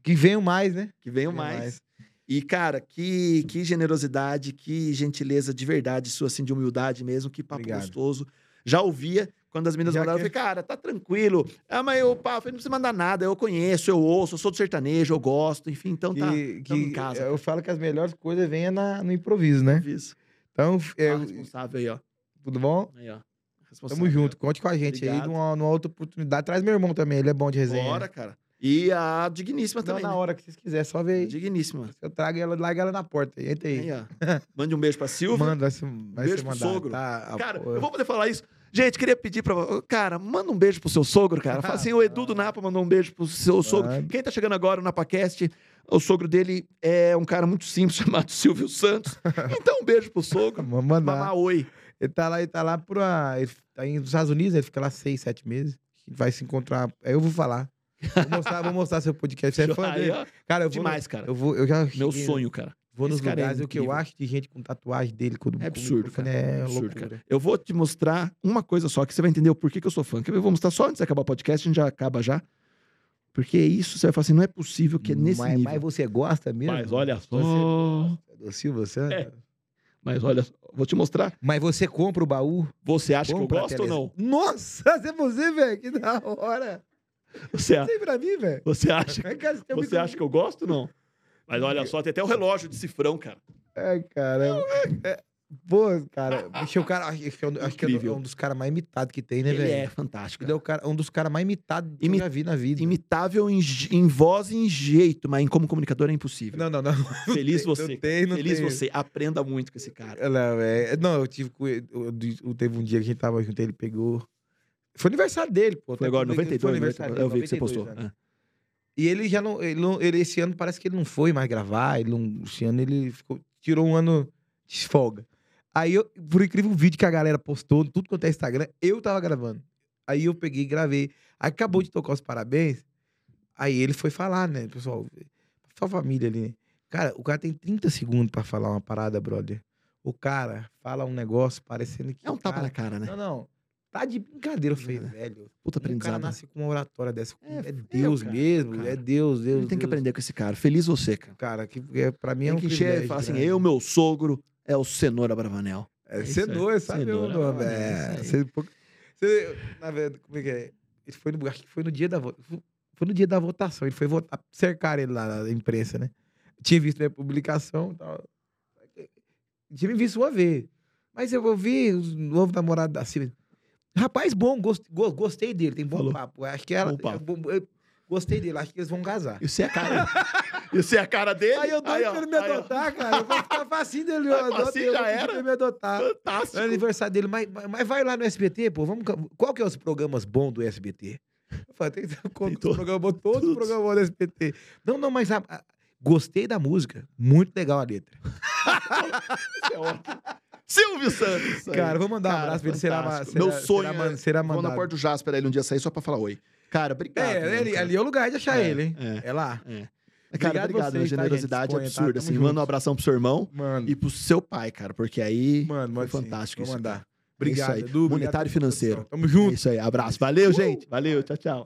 que venham mais, né? Que venham Venham mais. E, cara, que, que generosidade, que gentileza de verdade, sua assim, de humildade mesmo, que papo Obrigado. gostoso. Já ouvia quando as meninas Já mandaram, eu que- falei, cara, tá tranquilo. Ah, mas eu, pá, eu falei, não precisa mandar nada, eu conheço, eu ouço, eu sou do sertanejo, eu gosto, enfim, então tá. que, em casa, eu falo que as melhores coisas vêm na- no improviso, né? Isso. Então, é, Ah, responsável aí, ó. tudo bom? Aí, ó. Tamo junto. Conte com a gente aí Obrigado. numa, numa outra oportunidade. Traz meu irmão também, ele é bom de resenha. Bora, cara. E a digníssima Não, também. na né? hora que vocês quiserem, só ver aí. Digníssima. Eu trago ela, larga ela na porta. Entra aí. Aí. Mande um beijo pra Silva. Manda, vai ser, vai Beijo ser pro sogro. Tá, Cara, pô, eu vou poder falar isso. Gente, queria pedir pra. Cara, manda um beijo pro seu sogro, cara. Fala assim: o Edu do Napa mandou um beijo pro seu sogro. Manda. Quem tá chegando agora no NapaCast, o sogro dele é um cara muito simples chamado Silvio Santos. Então, um beijo pro sogro. Mandar. Mamá, oi. Ele tá lá, ele tá lá pra. Ele tá nos Estados Unidos, ele fica lá seis, sete meses. Vai se encontrar. Aí eu vou falar. Vou mostrar, vou mostrar seu podcast. Você é fã dele? Cara, eu vou. Demais, cara. Eu vou. Eu já Meu cheguei- sonho, cara. Vou nos Esse cara é lugares, o que eu incrível. acho de gente com tatuagem dele. Com, É absurdo, microfone, cara. É absurdo, loucura. cara. Eu vou te mostrar uma coisa só, que você vai entender o porquê que eu sou fã. Que eu vou mostrar só antes de acabar o podcast, a gente já acaba já. Porque isso, você vai falar assim, não é possível que é nesse mas, nível. mas você gosta mesmo? Mas olha só. Você do Silvio Santos? É. Mas olha, só, vou te mostrar. Mas você compra o baú? Você acha que eu Compra a gosto ou tele- não? Nossa, você é você, velho. Que da hora. Você, a- mim, você acha, você acha que eu gosto ou não? Mas olha só, tem até o relógio de cifrão, cara. Ai, caramba. É, Pô, cara, o cara, acho que é um, acho que é Incrível. um dos caras mais imitados que tem, né, Ele velho? é fantástico. Ele é o cara, um dos caras mais imitados que Imi- eu já vi na vida. Imitável em, em voz e em jeito, mas em como comunicador é impossível. Não, não, não. Feliz Não você. tem, não Feliz tem. você. Aprenda muito com esse cara. Não, é, não, eu tive ele. eu- eu- Teve um dia que a gente tava junto, ele pegou. Foi aniversário dele, pô. Foi até agora, aproveitei- 92, foi né? aniversário dele, Eu vi que você 92 postou. anos. É. E ele já não ele, não. ele esse ano parece que ele não foi mais gravar. Ele não, esse ano ele ficou, tirou um ano de folga. Aí, eu, por incrível, um vídeo que a galera postou, tudo quanto é Instagram, eu tava gravando. Aí eu peguei e gravei. Aí acabou de tocar os parabéns. Aí ele foi falar, né, pessoal? Sua família ali, né? Cara, o cara tem 30 segundos pra falar uma parada, brother. O cara fala um negócio parecendo que. É um o tapa cara... na cara, né? Não, não. Tá de brincadeira, eu falei, É. velho. Puta Um cara aprendizado. nasce com uma oratória dessa. É, É, é, Deus cara, mesmo, cara. é Deus, Deus. Ele tem que Deus. aprender com esse cara. Feliz você, cara. Cara, que é, pra mim é Tem um que encher e falar assim, grande. eu, meu sogro, é o Cenoura Bravanel. É, aí. cenoura, sabe Cenoura, o nome? É, você, na verdade, como é que é? Ele foi no, acho que foi no dia da vo- foi no dia da votação. Ele foi votar, cercar ele lá na imprensa, né? Tinha visto minha publicação e tal. Tinha me visto uma vez. Mas eu ouvi o novo namorado da Silvia. Rapaz bom, gost- go- gostei dele, tem bom Falou. papo. Acho que ela. Eu- eu gostei dele, acho que eles vão casar. Isso é a cara. Isso é a cara dele. Aí eu ó, pra ele me aí, ó. adotar, cara. Eu vou ficar facinho dele. Eu Vai adoto ele, eu já era. pra ele me adotar. Fantástico. É aniversário dele, mas, mas- vai lá no SBT, pô. Vamos, qual que é os programas bons do SBT? Eu falei, tem, tem, todo- programas bons, todos os programas do SBT. Não, não, mas a- a- gostei da música. Muito legal a letra. Isso é ótimo. Silvio Santos. isso. Cara, vou mandar um abraço pra ele. Será, fantástico. será, Meu sonho será, é- será Vou na mandado. porta do Jasper aí um dia sair só pra falar oi. Cara, obrigado. É, mesmo, cara. ali é o lugar de achar É, ele, hein? é. É, lá. É. Cara, Obrigado obrigado. vocês, a tá, generosidade tá? absurda. Tamo Assim, junto. manda um abração pro seu irmão Mano, e pro seu pai, cara, porque aí mano, foi mano, sim. fantástico Vou isso. mandar. Obrigado, isso aí. Edu. Monetário e financeiro. Tamo junto. É isso aí. Abraço. Valeu, Uh! gente. Valeu. Tchau, tchau.